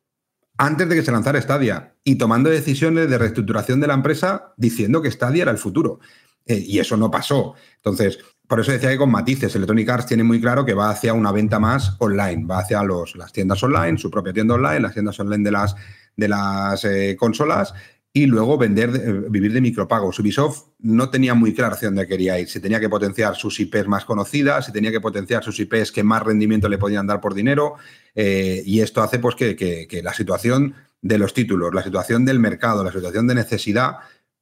antes de que se lanzara Stadia y tomando decisiones de reestructuración de la empresa diciendo que Stadia era el futuro. Eh, y eso no pasó. Entonces, por eso decía que con matices, Electronic Arts tiene muy claro que va hacia una venta más online, va hacia los, las tiendas online, su propia tienda online, las tiendas online de las, de las eh, consolas y luego vender, eh, vivir de micropagos. Ubisoft no tenía muy claro hacia dónde quería ir. Si tenía que potenciar sus IPs más conocidas, si tenía que potenciar sus IPs que más rendimiento le podían dar por dinero. Eh, y esto hace pues, que, que, la situación de los títulos, la situación del mercado, la situación de necesidad,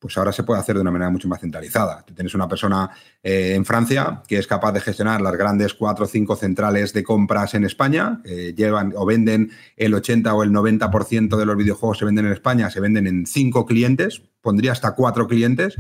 pues ahora se puede hacer de una manera mucho más centralizada. Tienes una persona eh, en Francia que es capaz de gestionar las grandes cuatro o cinco centrales de compras en España, llevan o venden el 80 o el 90% de los videojuegos se venden en España, se venden en cinco clientes, pondría hasta cuatro clientes,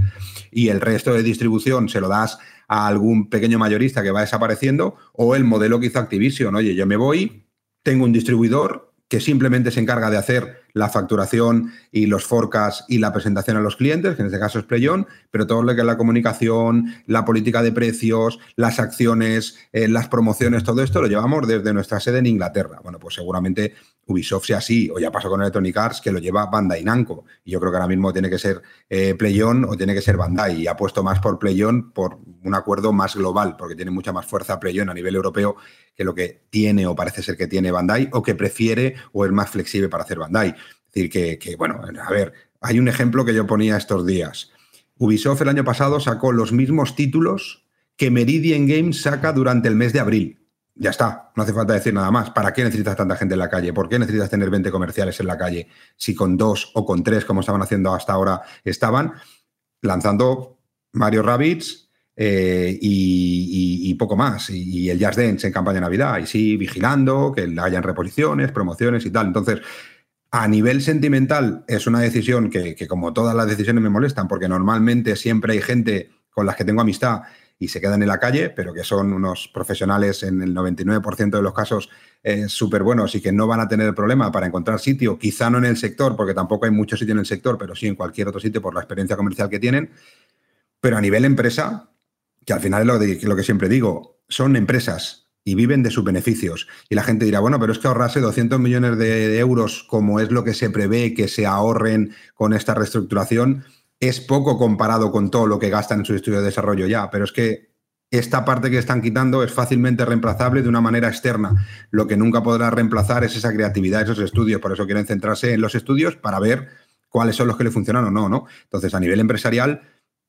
y el resto de distribución se lo das a algún pequeño mayorista que va desapareciendo, o el modelo que hizo Activision, oye, yo me voy, tengo un distribuidor que simplemente se encarga de hacer la facturación y los forecasts y la presentación a los clientes, que en este caso es Playon, pero todo lo que es la comunicación, la política de precios, las acciones, eh, las promociones, todo esto lo llevamos desde nuestra sede en Inglaterra. Bueno, pues seguramente Ubisoft sea así, o ya pasó con Electronic Arts, que lo lleva Bandai Namco. Y yo creo que ahora mismo tiene que ser eh, Playon o tiene que ser Bandai. Y ha puesto más por Playon por un acuerdo más global, porque tiene mucha más fuerza Playon a nivel europeo que lo que tiene o parece ser que tiene Bandai, o que prefiere o es más flexible para hacer Bandai. Es decir, que, bueno, a ver, hay un ejemplo que yo ponía estos días. Ubisoft el año pasado sacó los mismos títulos que Meridian Games saca durante el mes de abril. Ya está, no hace falta decir nada más. ¿Para qué necesitas tanta gente en la calle? ¿Por qué necesitas tener 20 comerciales en la calle si con dos o con tres, como estaban haciendo hasta ahora, estaban lanzando Mario Rabbits eh, y, poco más? Y, el Jazz Dance en campaña de Navidad. Y sí, vigilando que hayan reposiciones, promociones y tal. Entonces, a nivel sentimental es una decisión que, como todas las decisiones me molestan, porque normalmente siempre hay gente con las que tengo amistad y se quedan en la calle, pero que son unos profesionales en el 99% de los casos eh, súper buenos y que no van a tener problema para encontrar sitio, quizá no en el sector, porque tampoco hay mucho sitio en el sector, pero sí en cualquier otro sitio por la experiencia comercial que tienen. Pero a nivel empresa, que al final es lo, que siempre digo, son empresas y viven de sus beneficios. Y la gente dirá, bueno, pero es que ahorrarse 200 millones de, euros, como es lo que se prevé que se ahorren con esta reestructuración, es poco comparado con todo lo que gastan en su estudio de desarrollo ya. Pero es que esta parte que están quitando es fácilmente reemplazable de una manera externa. Lo que nunca podrá reemplazar es esa creatividad, esos estudios. Por eso quieren centrarse en los estudios para ver cuáles son los que le funcionan o no, ¿no? Entonces, a nivel empresarial,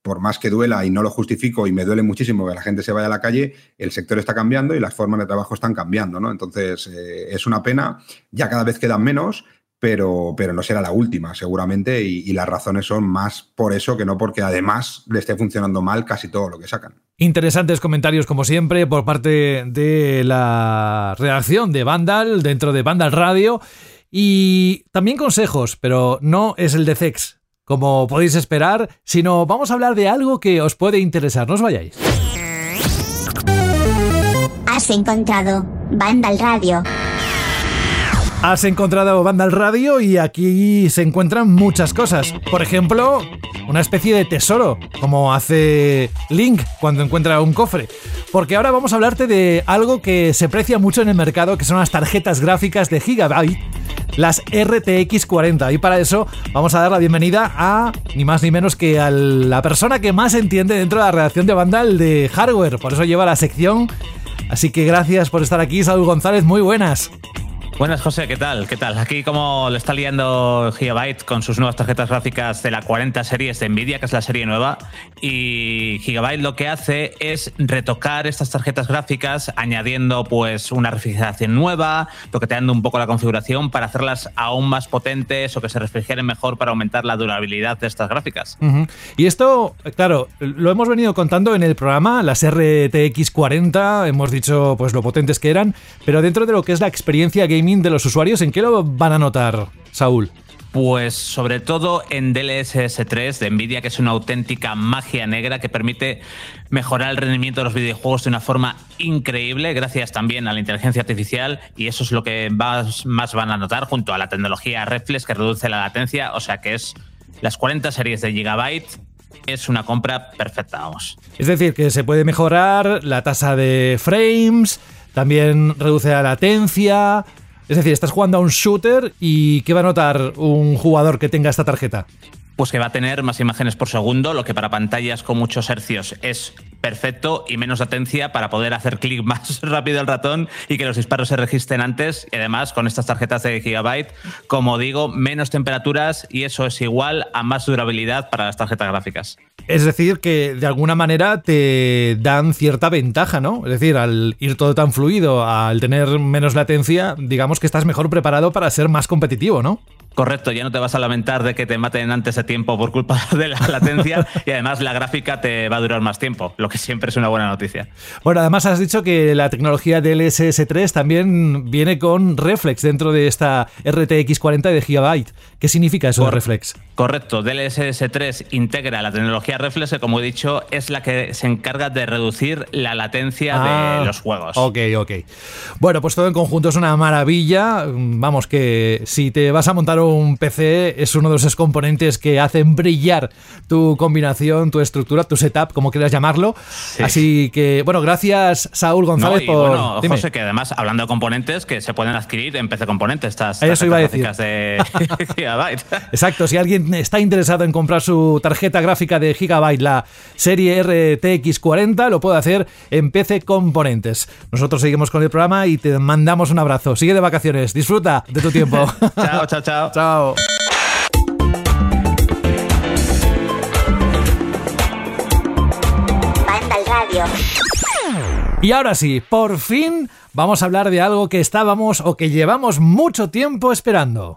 por más que duela y no lo justifico y me duele muchísimo que la gente se vaya a la calle, el sector está cambiando y las formas de trabajo están cambiando, ¿no? Entonces, eh, es una pena, ya cada vez quedan menos, pero, pero no será la última, seguramente, y, las razones son más por eso que no porque además le esté funcionando mal casi todo lo que sacan. Interesantes comentarios, como siempre, por parte de la redacción de Vandal, dentro de Vandal Radio, y también consejos, pero no es el de Zex como podéis esperar, sino vamos a hablar de algo que os puede interesar. No os vayáis. Has encontrado Vandal Radio. Has encontrado Vandal Radio y aquí se encuentran muchas cosas. Por ejemplo, una especie de tesoro, como hace Link cuando encuentra un cofre. Porque ahora vamos a hablarte de algo que se precia mucho en el mercado, que son las tarjetas gráficas de Gigabyte las RTX 40. Y para eso vamos a dar la bienvenida a ni más ni menos que a la persona que más entiende dentro de la redacción de Vandal de hardware. Por eso lleva la sección. Así que gracias por estar aquí, Saúl González. Muy buenas. Buenas, José, ¿qué tal? ¿Qué tal? Aquí como lo está liando Gigabyte con sus nuevas tarjetas gráficas de la 40 series de Nvidia, que es la serie nueva, y Gigabyte lo que hace es retocar estas tarjetas gráficas añadiendo pues una refrigeración nueva, toqueteando un poco la configuración para hacerlas aún más potentes o que se refrigeren mejor para aumentar la durabilidad de estas gráficas. Y esto, claro, lo hemos venido contando en el programa, las RTX 40, hemos dicho pues lo potentes que eran, pero dentro de lo que es la experiencia de los usuarios, ¿en qué lo van a notar, Saúl? Pues sobre todo en DLSS 3 de Nvidia, que es una auténtica magia negra que permite mejorar el rendimiento de los videojuegos de una forma increíble, gracias también a la inteligencia artificial, y eso es lo que más, más van a notar junto a la tecnología Reflex que reduce la latencia, o sea que es las 40 series de Gigabyte es una compra perfecta, vamos. Es decir, que se puede mejorar la tasa de frames, también reduce la latencia, es decir, estás jugando a un shooter y ¿qué va a notar un jugador que tenga esta tarjeta? Pues que va a tener más imágenes por segundo, lo que para pantallas con muchos hercios es perfecto y menos latencia para poder hacer clic más rápido el ratón y que los disparos se registren antes. Y además, con estas tarjetas de Gigabyte, como digo, menos temperaturas y eso es igual a más durabilidad para las tarjetas gráficas. Es decir, que de alguna manera te dan cierta ventaja, ¿no? Es decir, al ir todo tan fluido, al tener menos latencia, digamos que estás mejor preparado para ser más competitivo, ¿no? Correcto, ya no te vas a lamentar de que te maten antes de tiempo por culpa de la latencia y además la gráfica te va a durar más tiempo, lo que siempre es una buena noticia. Bueno, además has dicho que la tecnología DLSS 3 también viene con Reflex dentro de esta RTX 40 de Gigabyte. ¿Qué significa eso de Reflex? Correcto, DLSS 3 integra la tecnología Reflex, que como he dicho es la que se encarga de reducir la latencia Ah, de los juegos. Ok, ok. Bueno, pues todo en conjunto es una maravilla. Vamos, que si te vas a montar un PC, es uno de esos componentes que hacen brillar tu combinación, tu estructura, tu setup, como quieras llamarlo. Así que, bueno, gracias Saúl González No, y por. bueno, Dime. José, que además, hablando de componentes que se pueden adquirir en PC Componentes, estas Eso iba a gráficas de Gigabyte. Exacto, si alguien está interesado en comprar su tarjeta gráfica de Gigabyte, la serie RTX 40, lo puede hacer en PC Componentes. Nosotros seguimos con el programa y te mandamos un abrazo. Sigue de vacaciones, disfruta de tu tiempo. chao, chao, chao. Chao. Radio. Y ahora sí, por fin vamos a hablar de algo que estábamos o que llevamos mucho tiempo esperando.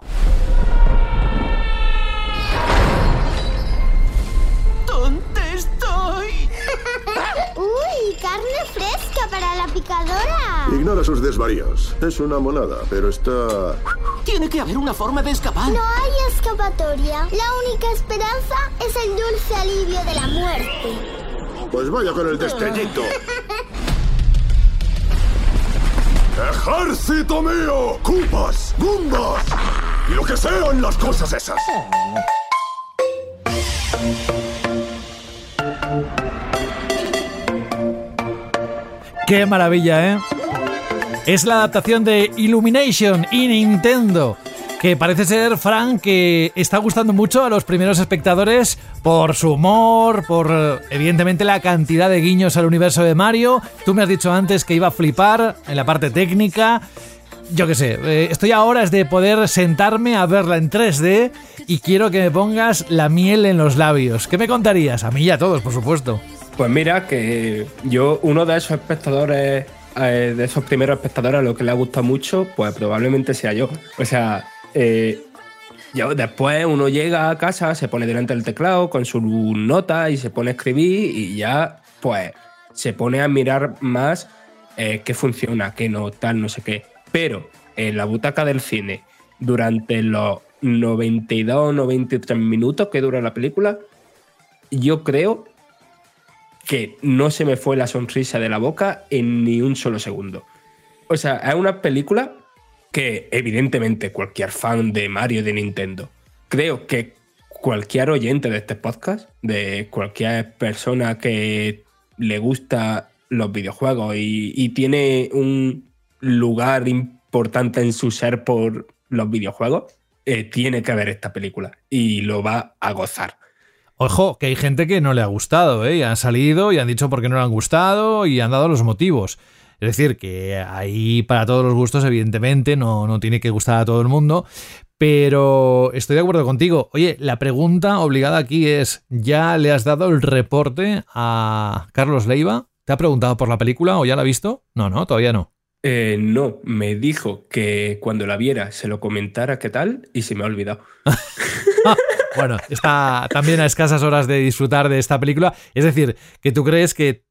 Picadora! Ignora sus desvaríos. Es una monada, pero está... Tiene que haber una forma de escapar. No hay escapatoria. La única esperanza es el dulce alivio de la muerte. Pues vaya con el destellito. ¡Ejército mío! ¡Cupas! ¡Gumbas! Y lo que sean las cosas esas. ¡Qué maravilla, eh! Es la adaptación de Illumination y Nintendo. Que parece ser, Frank, que está gustando mucho a los primeros espectadores por su humor, por evidentemente la cantidad de guiños al universo de Mario. Tú me has dicho antes que iba a flipar en la parte técnica. Yo qué sé, eh, estoy a horas de poder sentarme a verla en 3D y quiero que me pongas la miel en los labios. ¿Qué me contarías? A mí y a todos, por supuesto. Pues mira, que yo, uno de esos espectadores, eh, de esos primeros espectadores a los que le ha gustado mucho, pues probablemente sea yo. O sea, eh, yo, después uno llega a casa, se pone delante del teclado con su nota y se pone a escribir y ya, pues, se pone a mirar más eh, qué funciona, qué no, tal, no sé qué. Pero en la butaca del cine, durante los 92 93 minutos que dura la película, yo creo que no se me fue la sonrisa de la boca en ni un solo segundo. O sea, es una película que evidentemente cualquier fan de Mario de Nintendo, creo que cualquier oyente de este podcast, de cualquier persona que le gusta los videojuegos y, tiene un lugar importante en su ser por los videojuegos, eh, tiene que ver esta película y lo va a gozar. Ojo, que hay gente que no le ha gustado, ¿eh? Y han salido y han dicho por qué no le han gustado y han dado los motivos. Es decir, que ahí para todos los gustos, evidentemente, no, no tiene que gustar a todo el mundo. Pero estoy de acuerdo contigo. Oye, la pregunta obligada aquí es, ¿ya le has dado el reporte a Carlos Leiva? ¿Te ha preguntado por la película o ya la ha visto? No, no, todavía no. Eh, no, me dijo que cuando la viera se lo comentara qué tal y se me ha olvidado. Bueno, está también a escasas horas de disfrutar de esta película. Es decir, que tú crees que,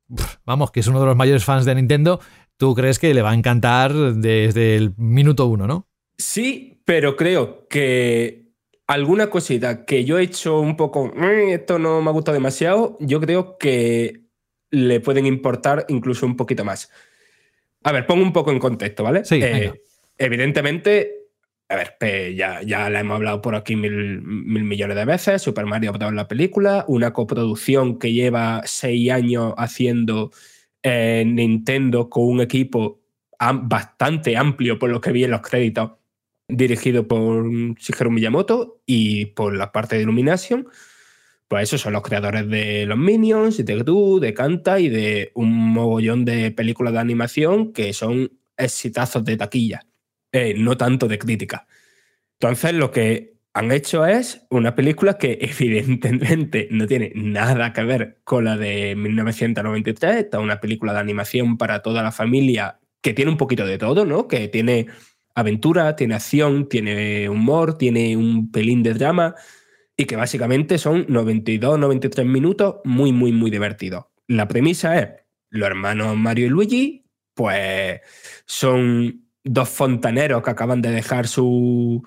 vamos, que es uno de los mayores fans de Nintendo, tú crees que le va a encantar desde el minuto uno, ¿no? Sí, pero creo que alguna cosita que yo he hecho un poco, "Mm, esto no me ha gustado demasiado, yo creo que le pueden importar incluso un poquito más. A ver, pongo un poco en contexto, ¿vale? Sí, Eh, evidentemente, a ver, pe- ya, ya la hemos hablado por aquí mil, mil millones de veces, Super Mario Bros. la película, una coproducción que lleva seis años haciendo eh, Nintendo con un equipo bastante amplio por lo que vi en los créditos, dirigido por Shigeru Miyamoto y por la parte de Illumination. Pues esos son los creadores de los Minions, de Gru, de Kanta y de un mogollón de películas de animación que son exitazos de taquilla, eh, no tanto de crítica. Entonces lo que han hecho es una película que evidentemente no tiene nada que ver con la de 1993, esta es una película de animación para toda la familia que tiene un poquito de todo, ¿no? Que tiene aventura, tiene acción, tiene humor, tiene un pelín de drama y que básicamente son 92, 93 minutos muy, muy, muy divertidos. La premisa es, los hermanos Mario y Luigi, pues son dos fontaneros que acaban de dejar su,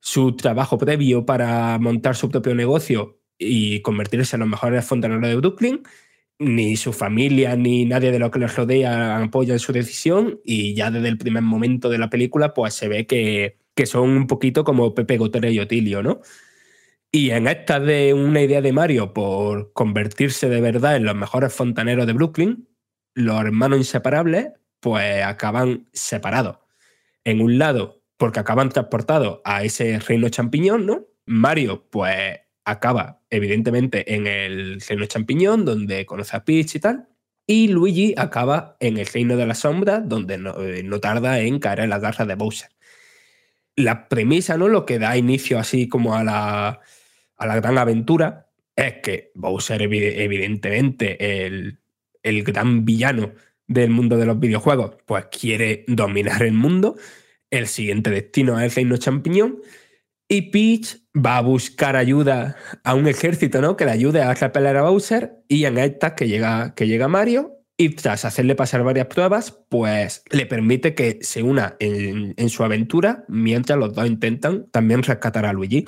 su trabajo previo para montar su propio negocio y convertirse en los mejores fontaneros de Brooklyn. Ni su familia ni nadie de lo que les rodea apoyan su decisión y ya desde el primer momento de la película pues se ve que, que son un poquito como Pepe Gotera y Otilio, ¿no? Y en esta de una idea de Mario por convertirse de verdad en los mejores fontaneros de Brooklyn, los hermanos inseparables pues acaban separados. En un lado, porque acaban transportados a ese reino champiñón, ¿no? Mario, pues acaba evidentemente en el reino champiñón, donde conoce a Peach y tal. Y Luigi acaba en el reino de la sombra, donde no, eh, no tarda en caer en las garras de Bowser. La premisa, ¿no? Lo que da inicio así como a la, a la gran aventura es que Bowser, evidentemente, el, el gran villano del mundo de los videojuegos, pues quiere dominar el mundo. El siguiente destino es el reino champiñón. Y Peach va a buscar ayuda a un ejército, ¿no? Que le ayude a repeler a Bowser. Y en estas que llega, que llega Mario. Y tras hacerle pasar varias pruebas, pues le permite que se una en, en su aventura mientras los dos intentan también rescatar a Luigi.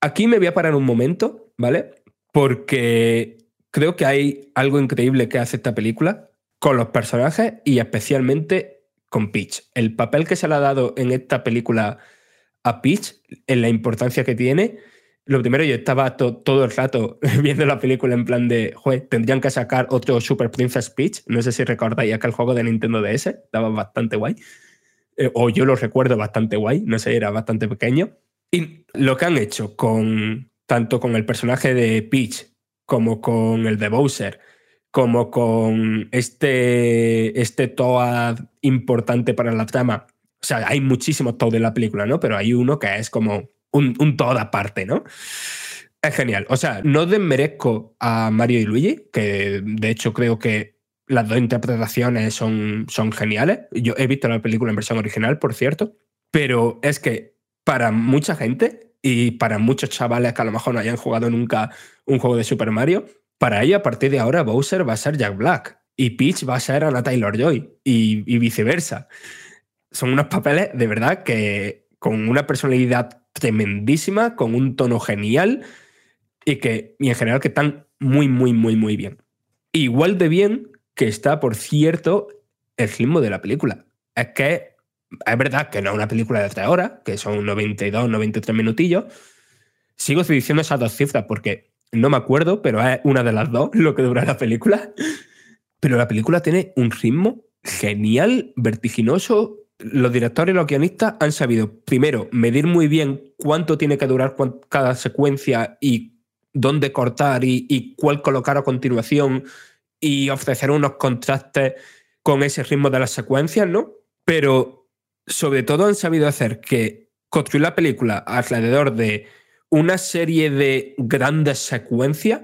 Aquí me voy a parar un momento, ¿vale? Porque creo que hay algo increíble que hace esta película con los personajes y especialmente con Peach. El papel que se le ha dado en esta película a Peach, en la importancia que tiene. Lo primero, yo estaba todo el rato viendo la película en plan de, joder, tendrían que sacar otro Super Princess Peach. No sé si recordáis aquel juego de Nintendo DS, estaba bastante guay. Eh, o yo lo recuerdo bastante guay, no sé, era bastante pequeño. Y lo que han hecho con tanto con el personaje de Peach como con el de Bowser, como con este, este Toad importante para la trama. O sea, hay muchísimos Toad en la película, ¿no? Pero hay uno que es como un, un Toad aparte, ¿no? Es genial. O sea, no desmerezco a Mario y Luigi, que de hecho creo que las dos interpretaciones son, son geniales. Yo he visto la película en versión original, por cierto, pero es que para mucha gente y para muchos chavales que a lo mejor no hayan jugado nunca un juego de Super Mario, para ellos a partir de ahora Bowser va a ser Jack Black y Peach va a ser Anna Taylor Joy y, y viceversa. Son unos papeles de verdad que con una personalidad tremendísima, con un tono genial y que y en general que están muy, muy, muy, muy bien. Igual de bien que está, por cierto, el ritmo de la película. Es que es verdad que no es una película de tres horas, que son 92, 93 minutillos. Sigo diciendo esas dos cifras porque no me acuerdo, pero es una de las dos lo que dura la película. Pero la película tiene un ritmo genial, vertiginoso. Los directores y los guionistas han sabido, primero, medir muy bien cuánto tiene que durar cada secuencia y dónde cortar y, y cuál colocar a continuación y ofrecer unos contrastes con ese ritmo de las secuencias, ¿no? Pero sobre todo han sabido hacer que construir la película alrededor de una serie de grandes secuencias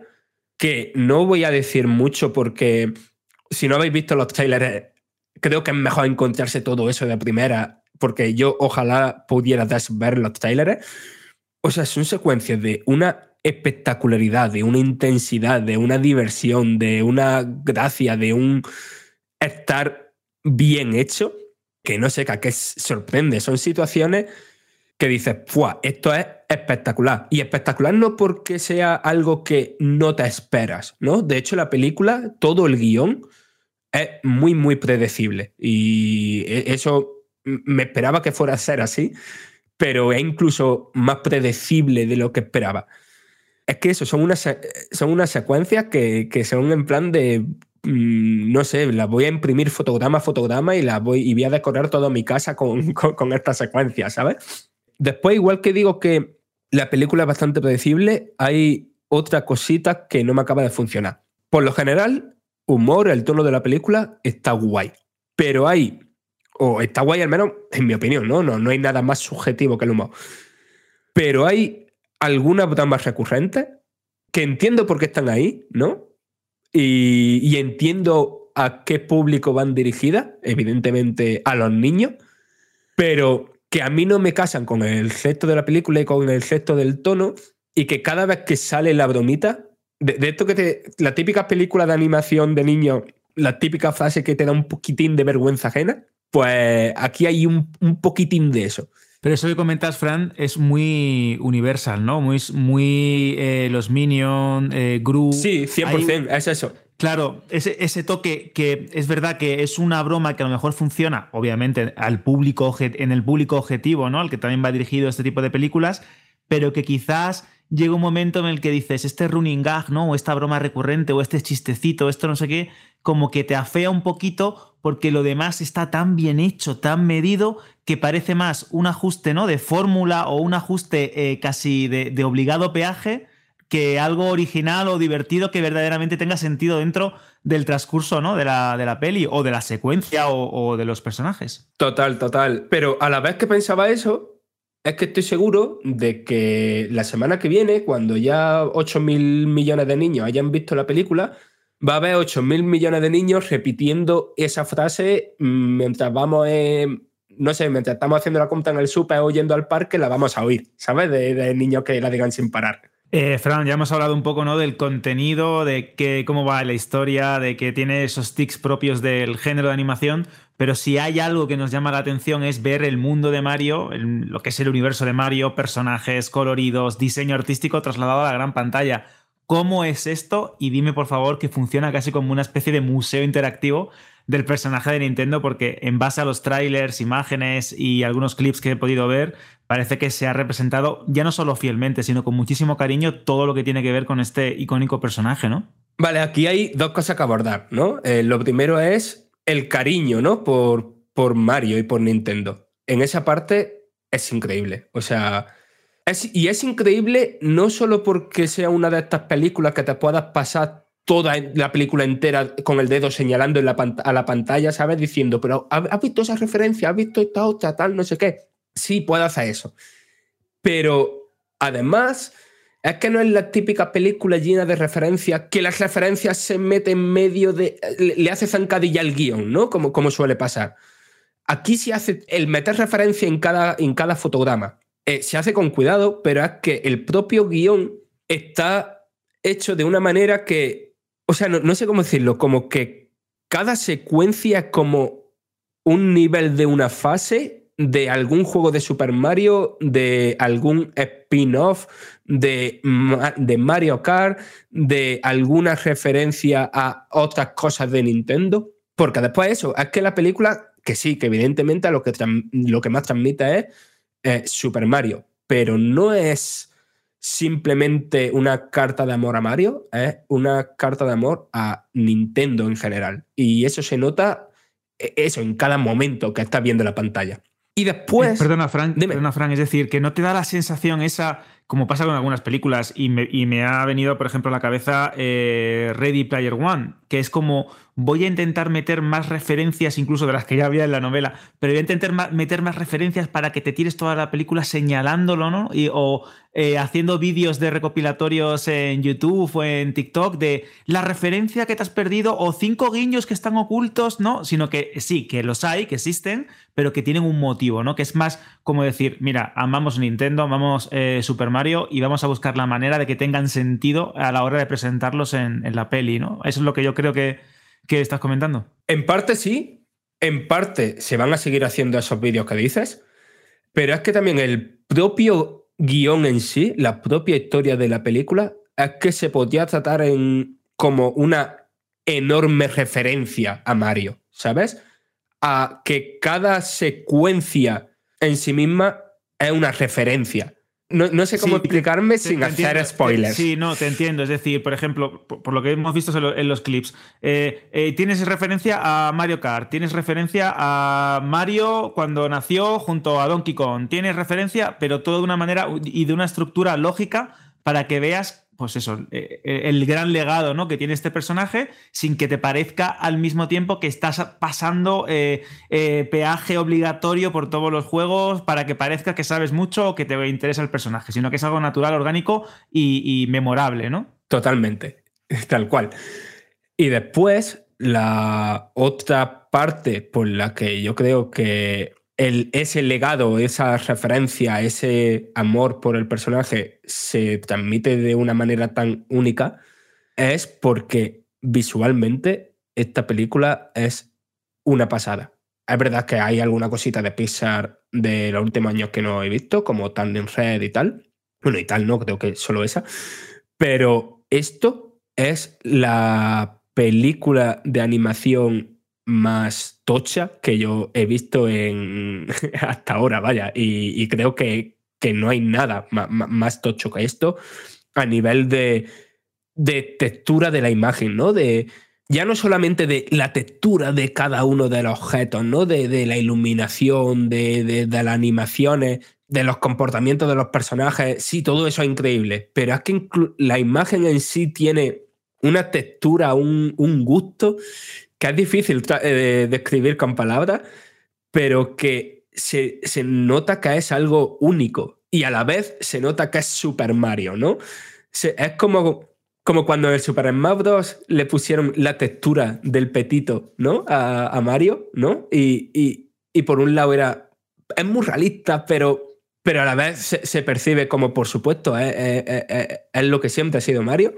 que no voy a decir mucho porque si no habéis visto los trailers, creo que es mejor encontrarse todo eso de primera porque yo ojalá pudiera ver los trailers. O sea, son secuencias de una espectacularidad, de una intensidad, de una diversión, de una gracia, de un estar bien hecho que no sé qué sorprende. Son situaciones que dices, ¡fua! Esto es espectacular. Y espectacular no porque sea algo que no te esperas, ¿no? De hecho, la película, todo el guion es muy, muy predecible. Y e, eso me esperaba que fuera a ser así, pero es incluso más predecible de lo que esperaba. Es que eso, son unas, son unas secuencias que, que son en plan de Mm, no sé, las voy a imprimir fotograma a fotograma y las voy, y voy a decorar toda mi casa con, con, esta secuencia, ¿sabes? Después, igual que digo que la película es bastante predecible, hay otra cosita que no me acaba de funcionar. Por lo general, humor, el tono de la película está guay. Pero hay, o está guay al menos en mi opinión, ¿no? No, no hay nada más subjetivo que el humor. Pero hay algunas más recurrentes que entiendo por qué están ahí, ¿no? Y, entiendo a qué público van dirigidas, evidentemente a los niños, pero que a mí no me casan con el gesto de la película y con el gesto del tono, y que cada vez que sale la bromita, de, esto que te. La típica película de animación de niño, la típica frase que te da un poquitín de vergüenza ajena, pues aquí hay un poquitín de eso. Pero eso que comentas, Fran, es muy universal, ¿no? Muy, muy eh, los Minions, eh, Gru. Sí, 100%, Hay- es eso. Claro, ese, ese toque que es verdad que es una broma que a lo mejor funciona, obviamente, al público en el público objetivo, ¿no? Al que también va dirigido este tipo de películas, pero que quizás llega un momento en el que dices, este running gag, ¿no? O esta broma recurrente, o este chistecito, esto no sé qué, como que te afea un poquito porque lo demás está tan bien hecho, tan medido, que parece más un ajuste, ¿no? De fórmula o un ajuste eh, casi de, obligado peaje que algo original o divertido que verdaderamente tenga sentido dentro del transcurso ¿no? de, la, de la peli o de la secuencia o, o de los personajes. Total, total. Pero a la vez que pensaba eso, es que estoy seguro de que la semana que viene, cuando ya 8 mil millones de niños hayan visto la película, va a haber 8 mil millones de niños repitiendo esa frase mm, mientras vamos, no sé, mientras estamos haciendo la compra en el súper o yendo al parque, la vamos a oír, ¿sabes? De, niños que la digan sin parar. Eh, Fran, ya hemos hablado un poco ¿no? del contenido, de que, cómo va la historia, de que tiene esos tics propios del género de animación, pero si hay algo que nos llama la atención es ver el mundo de Mario, lo que es el universo de Mario, personajes coloridos, diseño artístico trasladado a la gran pantalla. ¿Cómo es esto? Y dime por favor que funciona casi como una especie de museo interactivo del personaje de Nintendo, porque en base a los trailers, imágenes y algunos clips que he podido ver, parece que se ha representado ya no solo fielmente, sino con muchísimo cariño todo lo que tiene que ver con este icónico personaje, ¿no? Vale, aquí hay dos cosas que abordar, ¿no? Eh, lo primero es el cariño, ¿no? Por, por Mario y por Nintendo. En esa parte es increíble. O sea, es- y es increíble no solo porque sea una de estas películas que te puedas pasar toda la película entera con el dedo señalando en la a la pantalla, ¿sabes? Diciendo, pero ¿has visto esa referencia? ¿Has visto esta otra, tal, no sé qué? Sí, puede hacer eso. Pero además, es que no es la típica película llena de referencias, que las referencias se meten en medio de. le, hace zancadilla al guion, ¿no? Como, como suele pasar. Aquí se hace. El meter referencia en cada, en cada fotograma eh, se hace con cuidado, pero es que el propio guion está hecho de una manera que. O sea, no, no sé cómo decirlo, como que cada secuencia es como un nivel de una fase de algún juego de Super Mario, de algún spin-off, de, de Mario Kart, de alguna referencia a otras cosas de Nintendo. Porque después de eso, es que la película, que sí, que evidentemente lo que, lo que más transmite es eh, Super Mario, pero no es simplemente una carta de amor a Mario, es una carta de amor a Nintendo en general. Y eso se nota, eh, eso, en cada momento que estás viendo la pantalla. Y después... Eh, Perdona, Frank, perdona, Frank, es decir, que no te da la sensación esa, como pasa con algunas películas, y me, y me ha venido, por ejemplo, a la cabeza eh, Ready Player One, que es como voy a intentar meter más referencias, incluso de las que ya había en la novela, pero voy a intentar meter más referencias para que te tires toda la película señalándolo, ¿no? Y, o eh, haciendo vídeos de recopilatorios en YouTube o en TikTok de la referencia que te has perdido o cinco guiños que están ocultos, ¿no? Sino que sí, que los hay, que existen, pero que tienen un motivo, ¿no? Que es más como decir, mira, amamos Nintendo, amamos eh, Super Mario y vamos a buscar la manera de que tengan sentido a la hora de presentarlos en, en la peli, ¿no? Eso es lo que yo creo que, que estás comentando. En parte sí, en parte se van a seguir haciendo esos vídeos que dices, pero es que también el propio guion en sí, la propia historia de la película, es que se podía tratar en como una enorme referencia a Mario, ¿sabes? A que cada secuencia en sí misma es una referencia. No, no sé cómo Sí, explicarme te- sin te hacer entiendo. spoilers. Sí, no, te entiendo. Es decir, por ejemplo, por, por lo que hemos visto en lo- en los clips, eh, eh, tienes referencia a Mario Kart, tienes referencia a Mario cuando nació junto a Donkey Kong, tienes referencia, pero todo de una manera y de una estructura lógica para que veas, pues eso, eh, el gran legado ¿no? que tiene este personaje sin que te parezca al mismo tiempo que estás pasando eh, eh, peaje obligatorio por todos los juegos para que parezca que sabes mucho o que te interesa el personaje, sino que es algo natural, orgánico y, y memorable, ¿no? Totalmente, tal cual. Y después, la otra parte por la que yo creo que ese legado, esa referencia, ese amor por el personaje se transmite de una manera tan única, es porque visualmente esta película es una pasada. Es verdad que hay alguna cosita de Pixar de los últimos años que no he visto, como Tandem Red y tal. Bueno, y tal no, creo que solo esa. Pero esto es la película de animación más tocha que yo he visto en hasta ahora, vaya. Y, creo que, que, no hay nada más, tocho que esto a nivel de, de textura de la imagen, ¿no? De, ya no solamente de la textura de cada uno de los objetos, ¿no? De, la iluminación, de, de, las animaciones, de los comportamientos de los personajes. Sí, todo eso es increíble. Pero es que la imagen en sí tiene una textura, un, un gusto que es difícil eh, describir con palabras, pero que se, nota que es algo único y a la vez se nota que es Super Mario, ¿no? es como, como cuando en el Super Smash Bros. le pusieron la textura del petito, ¿no? A, Mario, ¿no? Y, por un lado era. Es muy realista, pero, pero a la vez se, percibe como, por supuesto, es lo que siempre ha sido Mario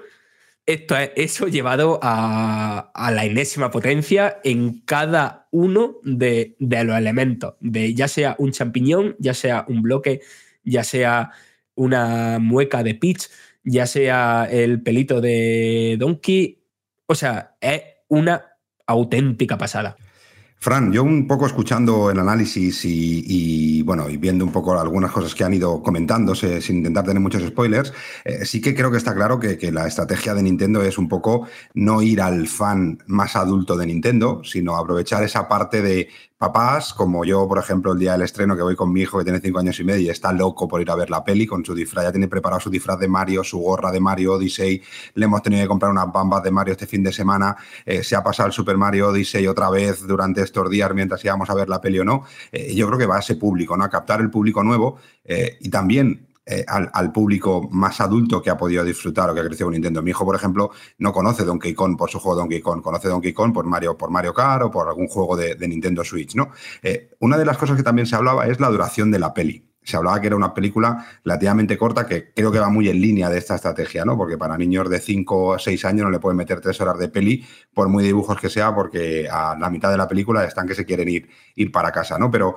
esto es eso llevado a, la enésima potencia en cada uno de, los elementos, de ya sea un champiñón, ya sea un bloque, ya sea una mueca de Peach, ya sea el pelito de Donkey. O sea, es una auténtica pasada. Fran, yo un poco escuchando el análisis y, bueno, y viendo un poco algunas cosas que han ido comentándose sin intentar tener muchos spoilers, eh, sí que creo que está claro que, que, la estrategia de Nintendo es un poco no ir al fan más adulto de Nintendo, sino aprovechar esa parte de papás, como yo, por ejemplo, el día del estreno que voy con mi hijo que tiene cinco años y medio y está loco por ir a ver la peli con su disfraz, ya tiene preparado su disfraz de Mario, su gorra de Mario Odyssey, le hemos tenido que comprar unas bambas de Mario este fin de semana, eh, se ha pasado el Super Mario Odyssey otra vez durante estos días mientras íbamos a ver la peli o no. Eh, yo creo que va a ese público, ¿no? A captar el público nuevo eh, y también eh, al, público más adulto que ha podido disfrutar o que ha crecido con Nintendo. Mi hijo, por ejemplo, no conoce Donkey Kong por su juego Donkey Kong, conoce Donkey Kong por Mario, por Mario Kart o por algún juego de, Nintendo Switch. ¿no? Eh, una de las cosas que también se hablaba es la duración de la peli. Se hablaba que era una película relativamente corta que creo que va muy en línea de esta estrategia, ¿no? Porque para niños de 5 o 6 años no le pueden meter 3 horas de peli, por muy dibujos que sea, porque a la mitad de la película están que se quieren ir, ir para casa, ¿no? Pero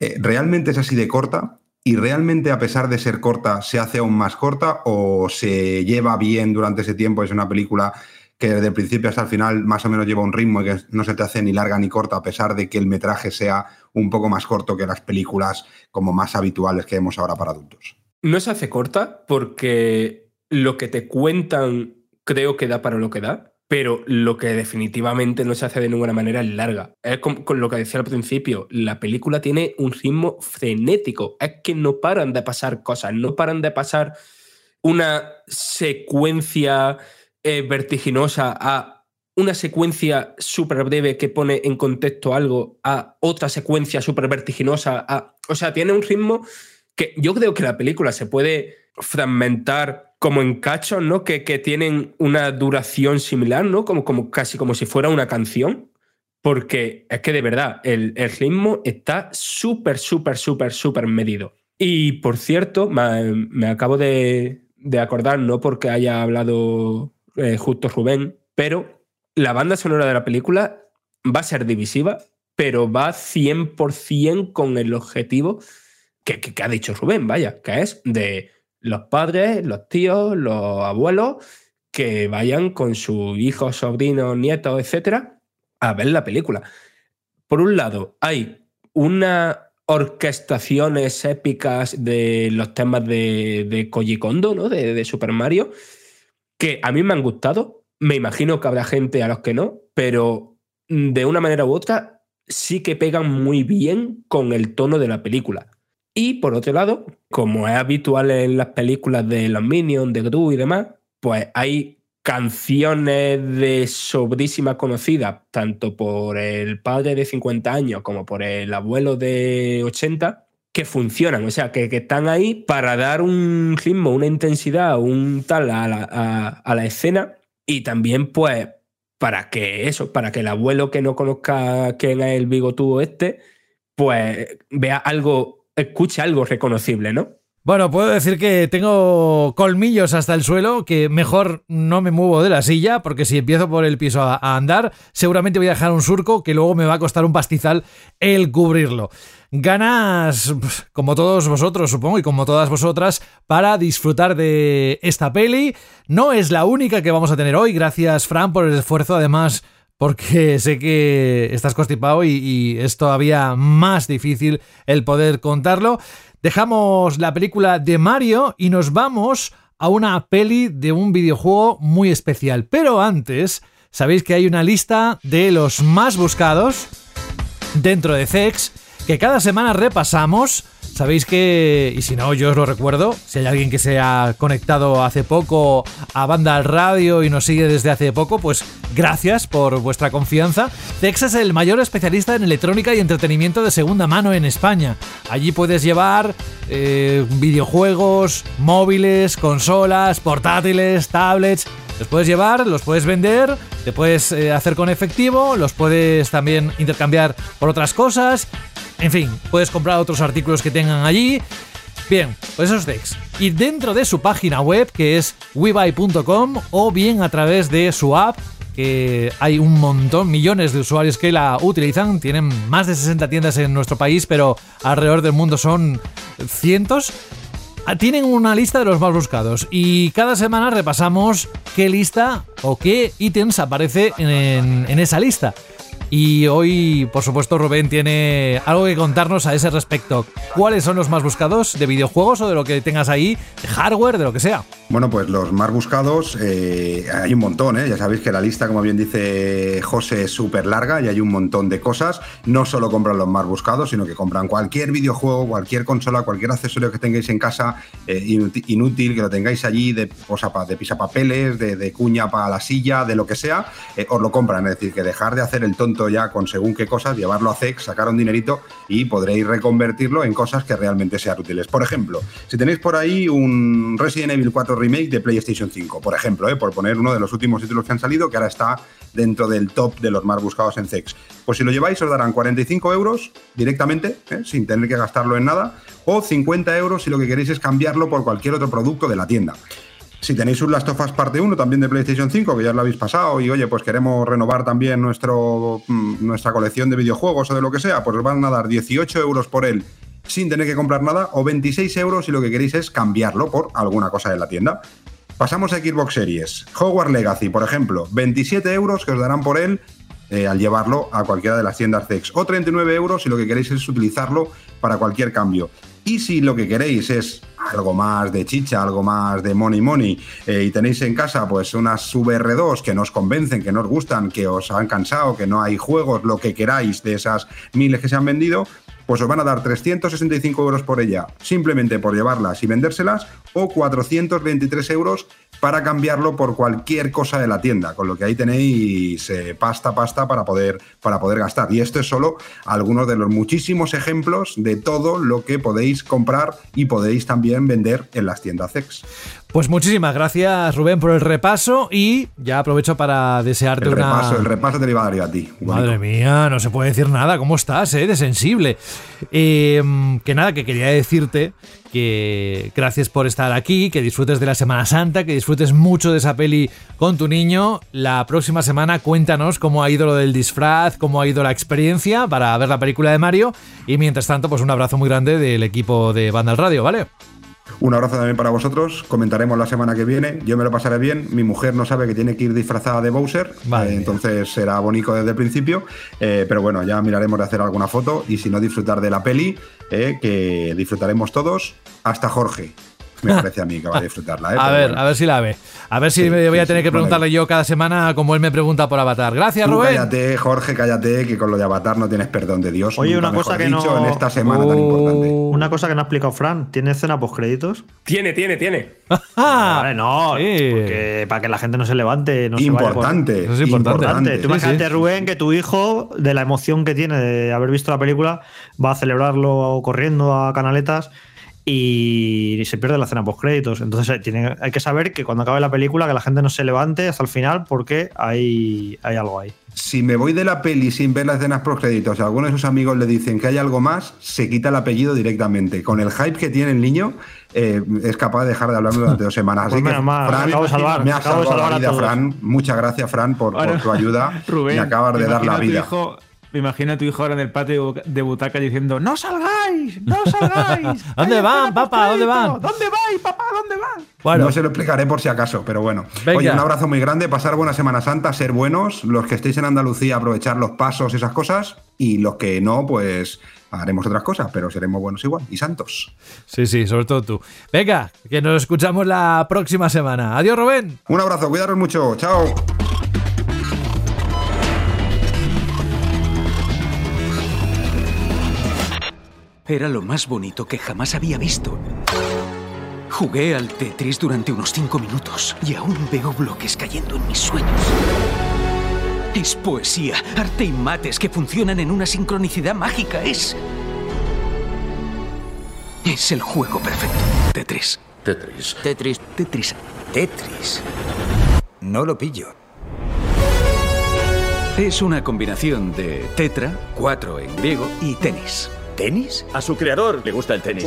eh, realmente es así de corta ¿Y realmente, a pesar de ser corta, se hace aún más corta o se lleva bien durante ese tiempo? Es una película que desde el principio hasta el final más o menos lleva un ritmo y que no se te hace ni larga ni corta, a pesar de que el metraje sea un poco más corto que las películas como más habituales que vemos ahora para adultos. No se hace corta porque lo que te cuentan creo que da para lo que da pero lo que definitivamente no se hace de ninguna manera es larga. Es con, lo que decía al principio, la película tiene un ritmo frenético, es que no paran de pasar cosas, no paran de pasar una secuencia eh, vertiginosa a una secuencia súper breve que pone en contexto algo a otra secuencia súper vertiginosa. A, o sea, tiene un ritmo que yo creo que la película se puede fragmentar como en cachos, ¿no? Que, que, tienen una duración similar, ¿no? Como, como casi como si fuera una canción. Porque es que de verdad, el, el ritmo está súper, súper, súper, súper medido. Y por cierto, me, acabo de, de, acordar, no porque haya hablado eh, justo Rubén, pero la banda sonora de la película va a ser divisiva, pero va 100% con el objetivo que, que ha dicho Rubén, vaya, que es de los padres, los tíos, los abuelos, que vayan con sus hijos, sobrinos, nietos, etcétera, a ver la película. Por un lado, hay unas orquestaciones épicas de los temas de, de Koji Kondo, ¿no? De, de, Super Mario, que a mí me han gustado. Me imagino que habrá gente a los que no, pero de una manera u otra sí que pegan muy bien con el tono de la película. Y por otro lado, como es habitual en las películas de los Minions, de Gru y demás, pues hay canciones de sobrísima conocida, tanto por el padre de 50 años como por el abuelo de 80, que funcionan, o sea, que, están ahí para dar un ritmo, una intensidad, un tal a la, a la escena. Y también pues para que eso, para que el abuelo que no conozca quién es el bigotudo este, pues vea algo, escuche algo reconocible, ¿no? Bueno, puedo decir que tengo colmillos hasta el suelo, que mejor no me muevo de la silla, porque si empiezo por el piso a, a andar, seguramente voy a dejar un surco que luego me va a costar un pastizal el cubrirlo. Ganas, pues, como todos vosotros, supongo, y como todas vosotras, para disfrutar de esta peli. No es la única que vamos a tener hoy. Gracias, Fran, por el esfuerzo, además porque sé que estás constipado y, y, es todavía más difícil el poder contarlo. Dejamos la película de Mario y nos vamos a una peli de un videojuego muy especial. Pero antes, sabéis que hay una lista de los más buscados dentro de CEX que cada semana repasamos. Sabéis que, y si no, yo os lo recuerdo, si hay alguien que se ha conectado hace poco a Banda al Radio y nos sigue desde hace poco, pues gracias por vuestra confianza. CEX es el mayor especialista en electrónica y entretenimiento de segunda mano en España. Allí puedes llevar eh, videojuegos, móviles, consolas, portátiles, tablets. Los puedes llevar, los puedes vender, te puedes eh, hacer con efectivo, los puedes también intercambiar por otras cosas. En fin, puedes comprar otros artículos que tengan allí. Bien, pues eso es Dex. Y dentro de su página web, que es webuy.com, o bien a través de su app, que hay un montón, millones de usuarios que la utilizan. Tienen más de 60 tiendas en nuestro país, pero alrededor del mundo son cientos. Tienen una lista de los más buscados y cada semana repasamos qué lista o qué ítems aparece en, en esa lista. Y hoy, por supuesto, Rubén tiene algo que contarnos a ese respecto. ¿Cuáles son los más buscados de videojuegos o de lo que tengas ahí, de hardware, de lo que sea? Bueno, pues los más buscados, eh, hay un montón, ¿eh? Ya sabéis que la lista, como bien dice José, es súper larga y hay un montón de cosas. No solo compran los más buscados, sino que compran cualquier videojuego, cualquier consola, cualquier accesorio que tengáis en casa eh, inútil, que lo tengáis allí de, de pisapapeles, de, de cuña para la silla, de lo que sea, eh, os lo compran. Es decir, que dejar de hacer el tonto ya con según qué cosas, llevarlo a CEX, sacar un dinerito y podréis reconvertirlo en cosas que realmente sean útiles. Por ejemplo, si tenéis por ahí un Resident Evil 4 Remake de PlayStation 5, por ejemplo, ¿eh? por poner uno de los últimos títulos que han salido, que ahora está dentro del top de los más buscados en CEX. Pues si lo lleváis os darán 45 euros directamente, ¿eh? sin tener que gastarlo en nada, o 50 euros si lo que queréis es cambiarlo por cualquier otro producto de la tienda. Si tenéis un Last of Us parte 1 también de PlayStation 5, que ya lo habéis pasado, y oye, pues queremos renovar también nuestro, nuestra colección de videojuegos o de lo que sea, pues os van a dar 18 euros por él sin tener que comprar nada, o 26 euros si lo que queréis es cambiarlo por alguna cosa de la tienda. Pasamos a Xbox Series. Hogwarts Legacy, por ejemplo, 27 euros que os darán por él eh, al llevarlo a cualquiera de las tiendas CEX. O 39 euros si lo que queréis es utilizarlo para cualquier cambio. Y si lo que queréis es algo más de chicha, algo más de money money, eh, y tenéis en casa pues unas VR2 que nos convencen, que nos gustan, que os han cansado, que no hay juegos, lo que queráis de esas miles que se han vendido, pues os van a dar 365 euros por ella, simplemente por llevarlas y vendérselas, o 423 euros para cambiarlo por cualquier cosa de la tienda, con lo que ahí tenéis eh, pasta, pasta para poder, para poder gastar. Y esto es solo algunos de los muchísimos ejemplos de todo lo que podéis comprar y podéis también vender en las tiendas CEX. Pues muchísimas gracias, Rubén, por el repaso y ya aprovecho para desearte el una. Repaso, el repaso te lo iba a dar yo a ti. Madre mía, no se puede decir nada. ¿Cómo estás, eh? De sensible. Eh, que nada, que quería decirte que gracias por estar aquí, que disfrutes de la Semana Santa, que disfrutes mucho de esa peli con tu niño. La próxima semana cuéntanos cómo ha ido lo del disfraz, cómo ha ido la experiencia para ver la película de Mario. Y mientras tanto, pues un abrazo muy grande del equipo de Banda al Radio, ¿vale? Un abrazo también para vosotros. Comentaremos la semana que viene. Yo me lo pasaré bien. Mi mujer no sabe que tiene que ir disfrazada de Bowser. Vale. Eh, entonces será bonito desde el principio. Eh, pero bueno, ya miraremos de hacer alguna foto. Y si no, disfrutar de la peli, eh, que disfrutaremos todos. Hasta Jorge. Me parece a mí que va a disfrutarla. ¿eh? A Pero ver, bueno. a ver si la ve. A ver si Sí, me voy a sí, tener sí, que preguntarle vale. yo cada semana como él me pregunta por Avatar. Gracias, Tú Rubén. cállate, Jorge, cállate, que con lo de Avatar no tienes perdón de Dios. Oye, una cosa que dicho, no. en esta semana tan importante. Una cosa que no ha explicado Fran. ¿Tiene escena postcréditos? Tiene, tiene, tiene. Vale, no. porque para que la gente no se levante. No se vaya Importante, por- eso es importante. Tú Sí, imagínate, sí. Rubén, que tu hijo, de la emoción que tiene de haber visto la película, va a celebrarlo corriendo a canaletas y se pierde la escena post créditos. Entonces tiene, hay que saber que cuando acabe la película que la gente no se levante hasta el final porque hay, hay algo ahí. Si me voy de la peli sin ver las escenas post créditos y algunos de sus amigos le dicen que hay algo más, se quita el apellido directamente. Con el hype que tiene el niño, eh, es capaz de dejar de hablarme durante dos semanas. Así Pues que, mal, Fran, acabo de salvar, me ha acabo de salvado salvar la a vida. Fran. Muchas gracias, Fran, por, tu ayuda. Rubén, me acabas de me dar la a vida. hijo- me imagino a tu hijo ahora en el patio de butaca diciendo: ¡No salgáis! ¡No salgáis! ¿Dónde van, papá? ¿Dónde van? ¿Dónde vais, papá? ¿Dónde van? Bueno. No se lo explicaré por si acaso, pero bueno. Venga. Oye, un abrazo muy grande, pasar buena Semana Santa, ser buenos. Los que estéis en Andalucía, aprovechar los pasos y esas cosas. Y los que no, pues haremos otras cosas, pero seremos buenos igual y santos. Sí, sí, sobre todo tú. Venga, que nos escuchamos la próxima semana. Adiós, Rubén. Un abrazo, cuidaros mucho. Chao. Era lo más bonito que jamás había visto. Jugué al Tetris durante unos cinco minutos y aún veo bloques cayendo en mis sueños. Es poesía, arte y mates que funcionan en una sincronicidad mágica. Es. Es el juego perfecto. Tetris. Tetris. Tetris. Tetris. Tetris. No lo pillo. Es una combinación de tetra, cuatro en griego, y tenis. ¿Tenis? A su creador le gusta el tenis.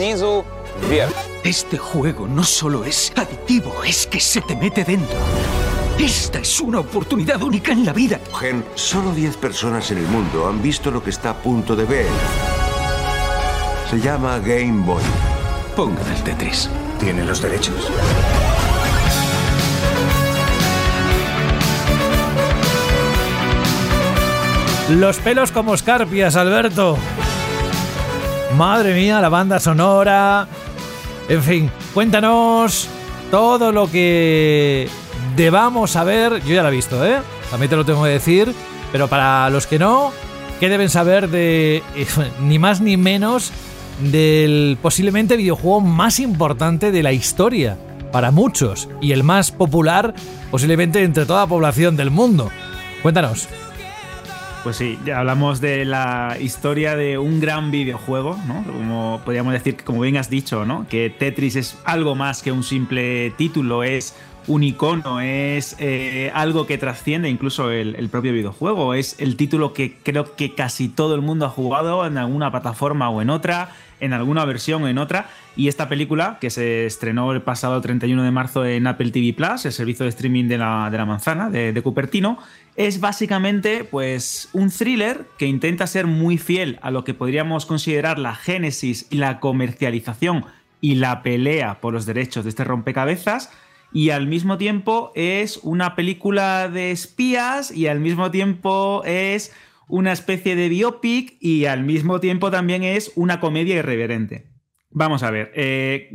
Este juego no solo es adictivo, es que se te mete dentro. Esta es una oportunidad única en la vida. Gen, solo 10 personas en el mundo han visto lo que está a punto de ver. Se llama Game Boy. Pongan el Tetris. ¿Tienen los derechos? Los pelos como escarpias, Alberto. Madre mía, la banda sonora. En fin, cuéntanos todo lo que debamos saber. Yo ya la he visto, ¿eh? También te lo tengo que decir. Pero para los que no, ¿qué deben saber de eh, ni más ni menos del posiblemente videojuego más importante de la historia? Para muchos. Y el más popular posiblemente entre toda la población del mundo. Cuéntanos. Pues sí, ya hablamos de la historia de un gran videojuego, ¿no? Como podríamos decir, como bien has dicho, ¿no? Que Tetris es algo más que un simple título, es un icono, es eh, algo que trasciende incluso el, propio videojuego, es el título que creo que casi todo el mundo ha jugado en alguna plataforma o en otra, en alguna versión o en otra, y esta película, que se estrenó el pasado 31 de marzo en Apple TV Plus, el servicio de streaming de la, de la manzana, de, de Cupertino, es básicamente pues un thriller que intenta ser muy fiel a lo que podríamos considerar la génesis y la comercialización y la pelea por los derechos de este rompecabezas y al mismo tiempo es una película de espías y al mismo tiempo es una especie de biopic y al mismo tiempo también es una comedia irreverente. Vamos a ver, eh,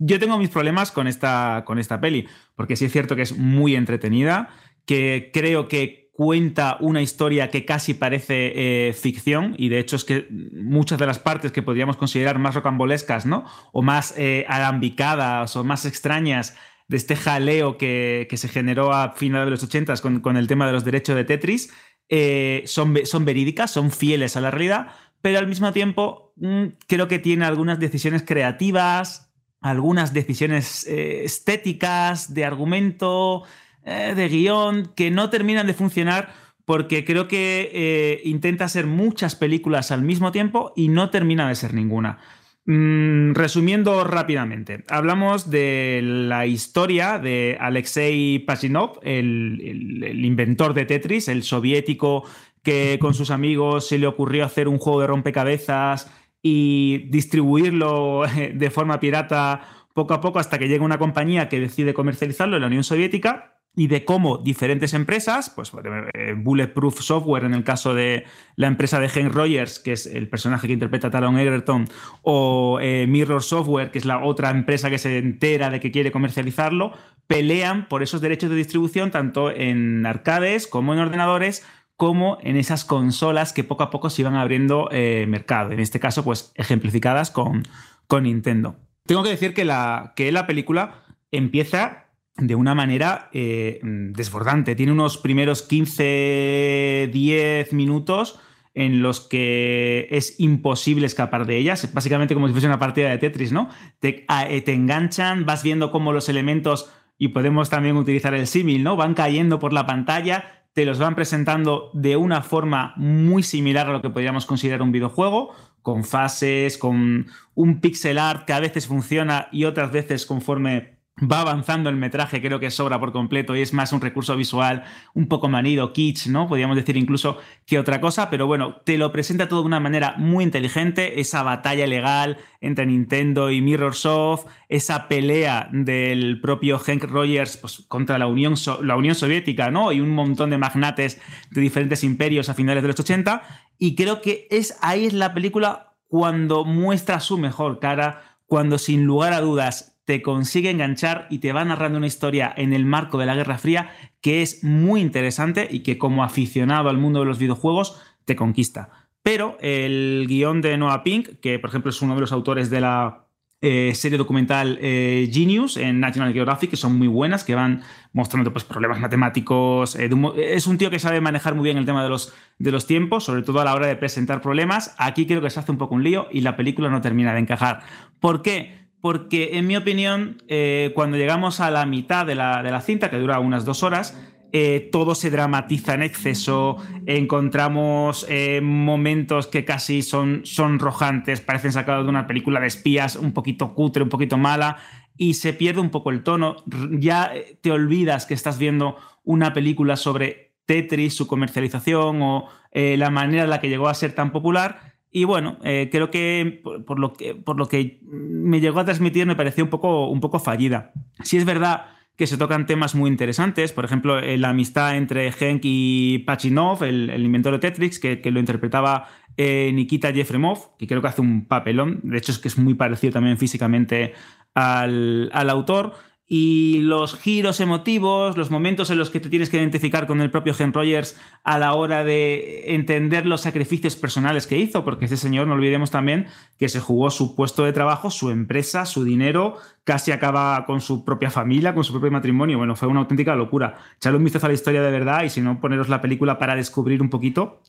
yo tengo mis problemas con esta, con esta peli, porque sí es cierto que es muy entretenida, que creo que cuenta una historia que casi parece eh, ficción y de hecho es que muchas de las partes que podríamos considerar más rocambolescas, ¿no? O más eh, alambicadas o más extrañas de este jaleo que, que se generó a finales de los 80 con, con el tema de los derechos de Tetris, eh, son, son verídicas, son fieles a la realidad, pero al mismo tiempo mm, creo que tiene algunas decisiones creativas, algunas decisiones eh, estéticas, de argumento, eh, de guion, que no terminan de funcionar porque creo que intenta hacer muchas películas al mismo tiempo y no termina de ser ninguna. Mm, resumiendo rápidamente, hablamos de la historia de Alexei Pajinov, el, el- el inventor de Tetris, el soviético que con sus amigos se le ocurrió hacer un juego de rompecabezas y distribuirlo eh, de forma pirata poco a poco hasta que llega una compañía que decide comercializarlo en la Unión Soviética y de cómo diferentes empresas, pues eh, Bulletproof Software en el caso de la empresa de Hank Rogers, que es el personaje que interpreta Taron Egerton, o eh, Mirror Software, que es la otra empresa que se entera de que quiere comercializarlo, pelean por esos derechos de distribución tanto en arcades como en ordenadores como en esas consolas que poco a poco se iban abriendo eh, mercado. En este caso, pues ejemplificadas con, con Nintendo. Tengo que decir que la, que la película empieza de una manera eh, desbordante. Tiene unos primeros 15, 10 minutos en los que es imposible escapar de ellas, básicamente como si fuese una partida de Tetris, ¿no? Te, eh, te enganchan, vas viendo cómo los elementos, y podemos también utilizar el símil, ¿no? Van cayendo por la pantalla, te los van presentando de una forma muy similar a lo que podríamos considerar un videojuego, con fases, con un pixel art que a veces funciona y otras veces conforme va avanzando el metraje, creo que sobra por completo y es más un recurso visual un poco manido, kitsch, ¿no? Podríamos decir incluso que otra cosa, pero bueno, te lo presenta todo de una manera muy inteligente, esa batalla legal entre Nintendo y Mirrorsoft, esa pelea del propio Hank Rogers pues, contra la Unión, la Unión Soviética, ¿no? Y un montón de magnates de diferentes imperios a finales de los 80 y creo que es ahí es la película cuando muestra su mejor cara, cuando sin lugar a dudas te consigue enganchar y te va narrando una historia en el marco de la Guerra Fría que es muy interesante y que como aficionado al mundo de los videojuegos te conquista. Pero el guion de Noah Pink, que por ejemplo es uno de los autores de la eh, serie documental eh, Genius en National Geographic, que son muy buenas, que van mostrando pues, problemas matemáticos. Eh, es un tío que sabe manejar muy bien el tema de los, de los tiempos, sobre todo a la hora de presentar problemas. Aquí creo que se hace un poco un lío y la película no termina de encajar. ¿Por qué? Porque en mi opinión, eh, cuando llegamos a la mitad de la, cinta, que dura unas dos horas, eh, todo se dramatiza en exceso, encontramos eh, momentos que casi son sonrojantes, parecen sacados de una película de espías un poquito cutre, un poquito mala, y se pierde un poco el tono. Ya te olvidas que estás viendo una película sobre Tetris, su comercialización o la manera en la que llegó a ser tan popular y bueno, eh, creo que por, lo que por lo que me llegó a transmitir me pareció un poco, un poco fallida. Si es verdad que se tocan temas muy interesantes, por ejemplo, eh, la amistad entre Henk y Pachinov, el, inventor de Tetris, que, lo interpretaba eh, Nikita Yefremov, que creo que hace un papelón, de hecho es que es muy parecido también físicamente al, al autor y los giros emotivos, los momentos en los que te tienes que identificar con el propio Hen Rogers a la hora de entender los sacrificios personales que hizo, porque ese señor, no olvidemos también que se jugó su puesto de trabajo, su empresa, su dinero, casi acaba con su propia familia, con su propio matrimonio. Bueno, fue una auténtica locura. Echadle un vistazo a la historia de verdad y si no, poneros la película para descubrir un poquito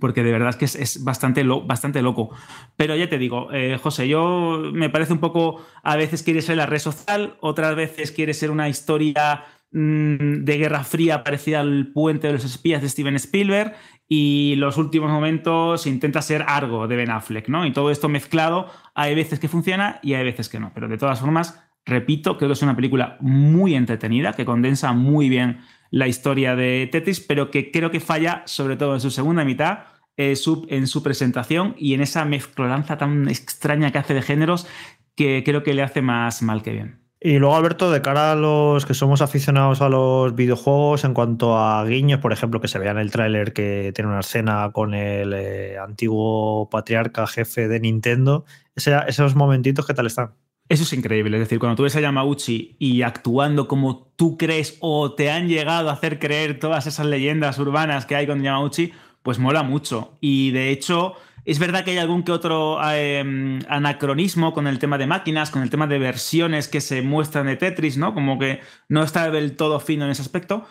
porque de verdad es que es, bastante, bastante loco. Pero ya te digo, eh, José, yo me parece un poco, a veces quiere ser la red social, otras veces quiere ser una historia mm, de Guerra Fría parecida al puente de los espías de Steven Spielberg y los últimos momentos intenta ser algo de Ben Affleck, ¿no? Y todo esto mezclado, hay veces que funciona y hay veces que no. Pero de todas formas, repito, creo que es una película muy entretenida, que condensa muy bien la historia de Tetris, pero que creo que falla sobre todo en su segunda mitad, eh, en su presentación y en esa mezclolanza tan extraña que hace de géneros que creo que le hace más mal que bien. Y luego, Alberto, de cara a los que somos aficionados a los videojuegos, en cuanto a guiños, por ejemplo, que se vea en el tráiler que tiene una escena con el eh, antiguo patriarca jefe de Nintendo, esos momentitos, ¿qué tal están? Eso es increíble. Es decir, cuando tú ves a Yamauchi y actuando como tú crees o te han llegado a hacer creer todas esas leyendas urbanas que hay con Yamauchi, pues mola mucho. Y de hecho, es verdad que hay algún que otro em, anacronismo con el tema de máquinas, con el tema de versiones que se muestran de Tetris, ¿no? Como que no está del todo fino en ese aspecto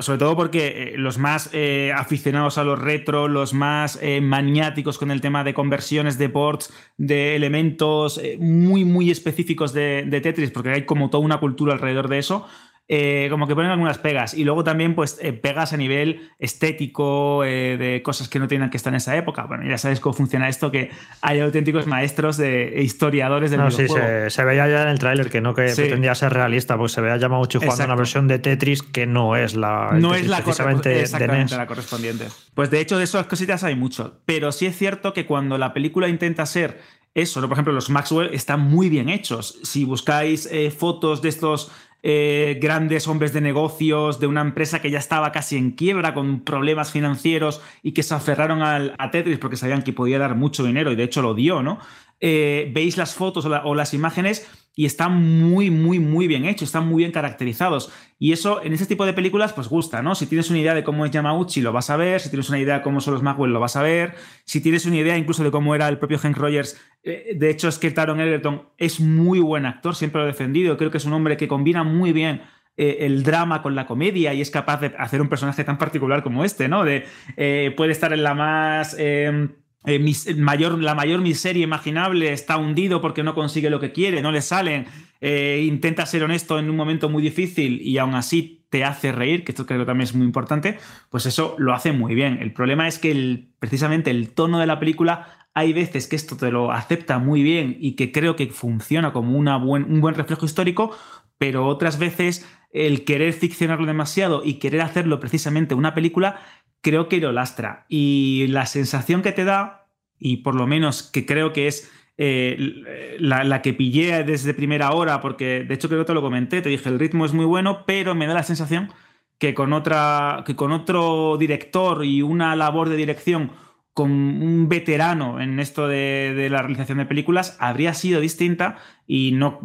sobre todo porque eh, los más eh, aficionados a los retro, los más eh, maniáticos con el tema de conversiones de ports, de elementos muy, muy específicos de, de, Tetris, porque hay como toda una cultura alrededor de eso, eh, como que ponen algunas pegas. Y luego también, pues, eh, pegas a nivel estético, eh, de cosas que no tienen que estar en esa época. Bueno, ya sabes cómo funciona esto, que hay auténticos maestros de e historiadores del no, Sí, se, veía ya en el tráiler que no que pretendía ser realista, pues se veía Yamauchi jugando una versión de Tetris que no es la. No es la, exactamente la correspondiente. Pues de hecho, de esas cositas hay mucho. Pero sí es cierto que cuando la película intenta ser eso, por ejemplo, los Maxwell están muy bien hechos. Si buscáis fotos de estos eh, grandes hombres de negocios de una empresa que ya estaba casi en quiebra con problemas financieros y que se aferraron a Tetris porque sabían que podía dar mucho dinero y de hecho lo dio, ¿no? Eh, veis las fotos o, las imágenes y están muy, muy, muy bien hechos, están muy bien caracterizados. Y eso en ese tipo de películas, pues gusta, ¿no? Si tienes una idea de cómo es Yamauchi, lo vas a ver. Si tienes una idea de cómo son los Maxwell, lo vas a ver. Si tienes una idea incluso de cómo era el propio Hank Rogers, eh, de hecho es que Taron Egerton es muy buen actor, siempre lo he defendido. Creo que es un hombre que combina muy bien eh, el drama con la comedia y es capaz de hacer un personaje tan particular como este, ¿no? De, eh, puede estar en la más... eh, eh, mayor, la mayor miseria imaginable, está hundido porque no consigue lo que quiere, no le salen, eh, intenta ser honesto en un momento muy difícil y aún así te hace reír, que esto creo que también es muy importante, pues eso lo hace muy bien. El problema es que precisamente el tono de la película, hay veces que esto te lo acepta muy bien y que creo que funciona como una buen, un buen reflejo histórico, pero otras veces el querer ficcionarlo demasiado y querer hacerlo precisamente una película, creo que lo lastra. Y la sensación que te da, y por lo menos que creo que es eh, la, que pillé desde primera hora, porque de hecho creo que te lo comenté, te dije, el ritmo es muy bueno, pero me da la sensación que con, otra, que con otro director y una labor de dirección con un veterano en esto de, de la realización de películas habría sido distinta y no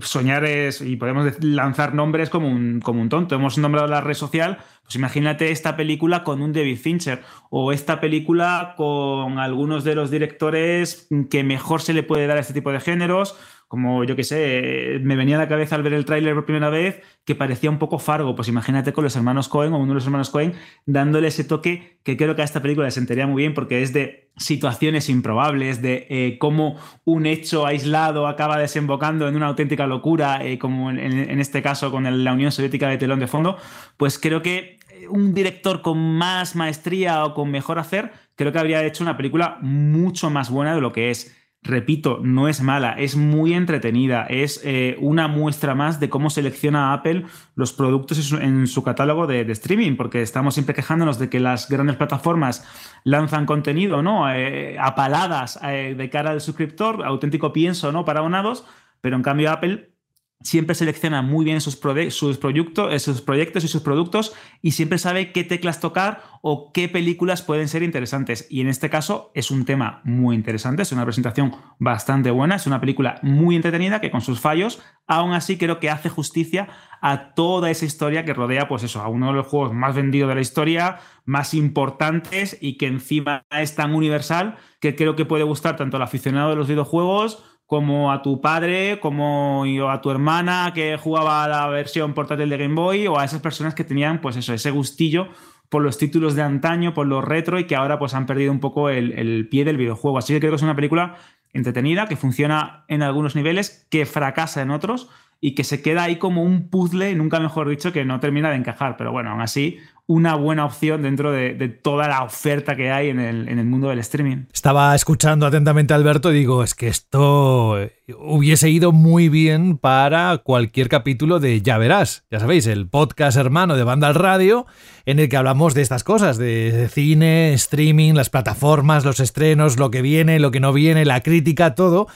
soñar es y podemos lanzar nombres como un, como un tonto hemos nombrado la red social pues imagínate esta película con un David Fincher o esta película con algunos de los directores que mejor se le puede dar a este tipo de géneros como yo que sé, me venía a la cabeza al ver el tráiler por primera vez que parecía un poco Fargo, pues imagínate con los hermanos Cohen o uno de los hermanos Cohen dándole ese toque que creo que a esta película le sentaría muy bien porque es de situaciones improbables, de eh, cómo un hecho aislado acaba desembocando en una auténtica locura, eh, como en, este caso con la Unión Soviética de telón de fondo, pues creo que un director con más maestría o con mejor hacer, creo que habría hecho una película mucho más buena de lo que es. Repito, no es mala, es muy entretenida, es eh, una muestra más de cómo selecciona Apple los productos en su, catálogo de, streaming, porque estamos siempre quejándonos de que las grandes plataformas lanzan contenido, ¿no? Eh, apaladas eh, de cara al suscriptor, auténtico pienso, ¿no? Para abonados, pero en cambio Apple siempre selecciona muy bien sus, sus, proyectos, sus proyectos y sus productos y siempre sabe qué teclas tocar o qué películas pueden ser interesantes. Y en este caso es un tema muy interesante, es una presentación bastante buena, es una película muy entretenida que con sus fallos, aún así creo que hace justicia a toda esa historia que rodea, pues eso, a uno de los juegos más vendidos de la historia, más importantes y que encima es tan universal que creo que puede gustar tanto al aficionado de los videojuegos como a tu padre, como a tu hermana que jugaba la versión portátil de Game Boy, o a esas personas que tenían, pues eso, ese gustillo por los títulos de antaño, por los retro, y que ahora pues han perdido un poco el, el pie del videojuego. Así que creo que es una película entretenida, que funciona en algunos niveles, que fracasa en otros, y que se queda ahí como un puzzle, nunca mejor dicho, que no termina de encajar. Pero bueno, aún así, una buena opción dentro de, toda la oferta que hay en el, en el mundo del streaming. Estaba escuchando atentamente a Alberto y digo, es que esto eh, hubiese ido muy bien para cualquier capítulo de Ya Verás. Ya sabéis, el podcast hermano de Banda al Radio, en el que hablamos de estas cosas, de cine, streaming, las plataformas, los estrenos, lo que viene, lo que no viene, la crítica, todo.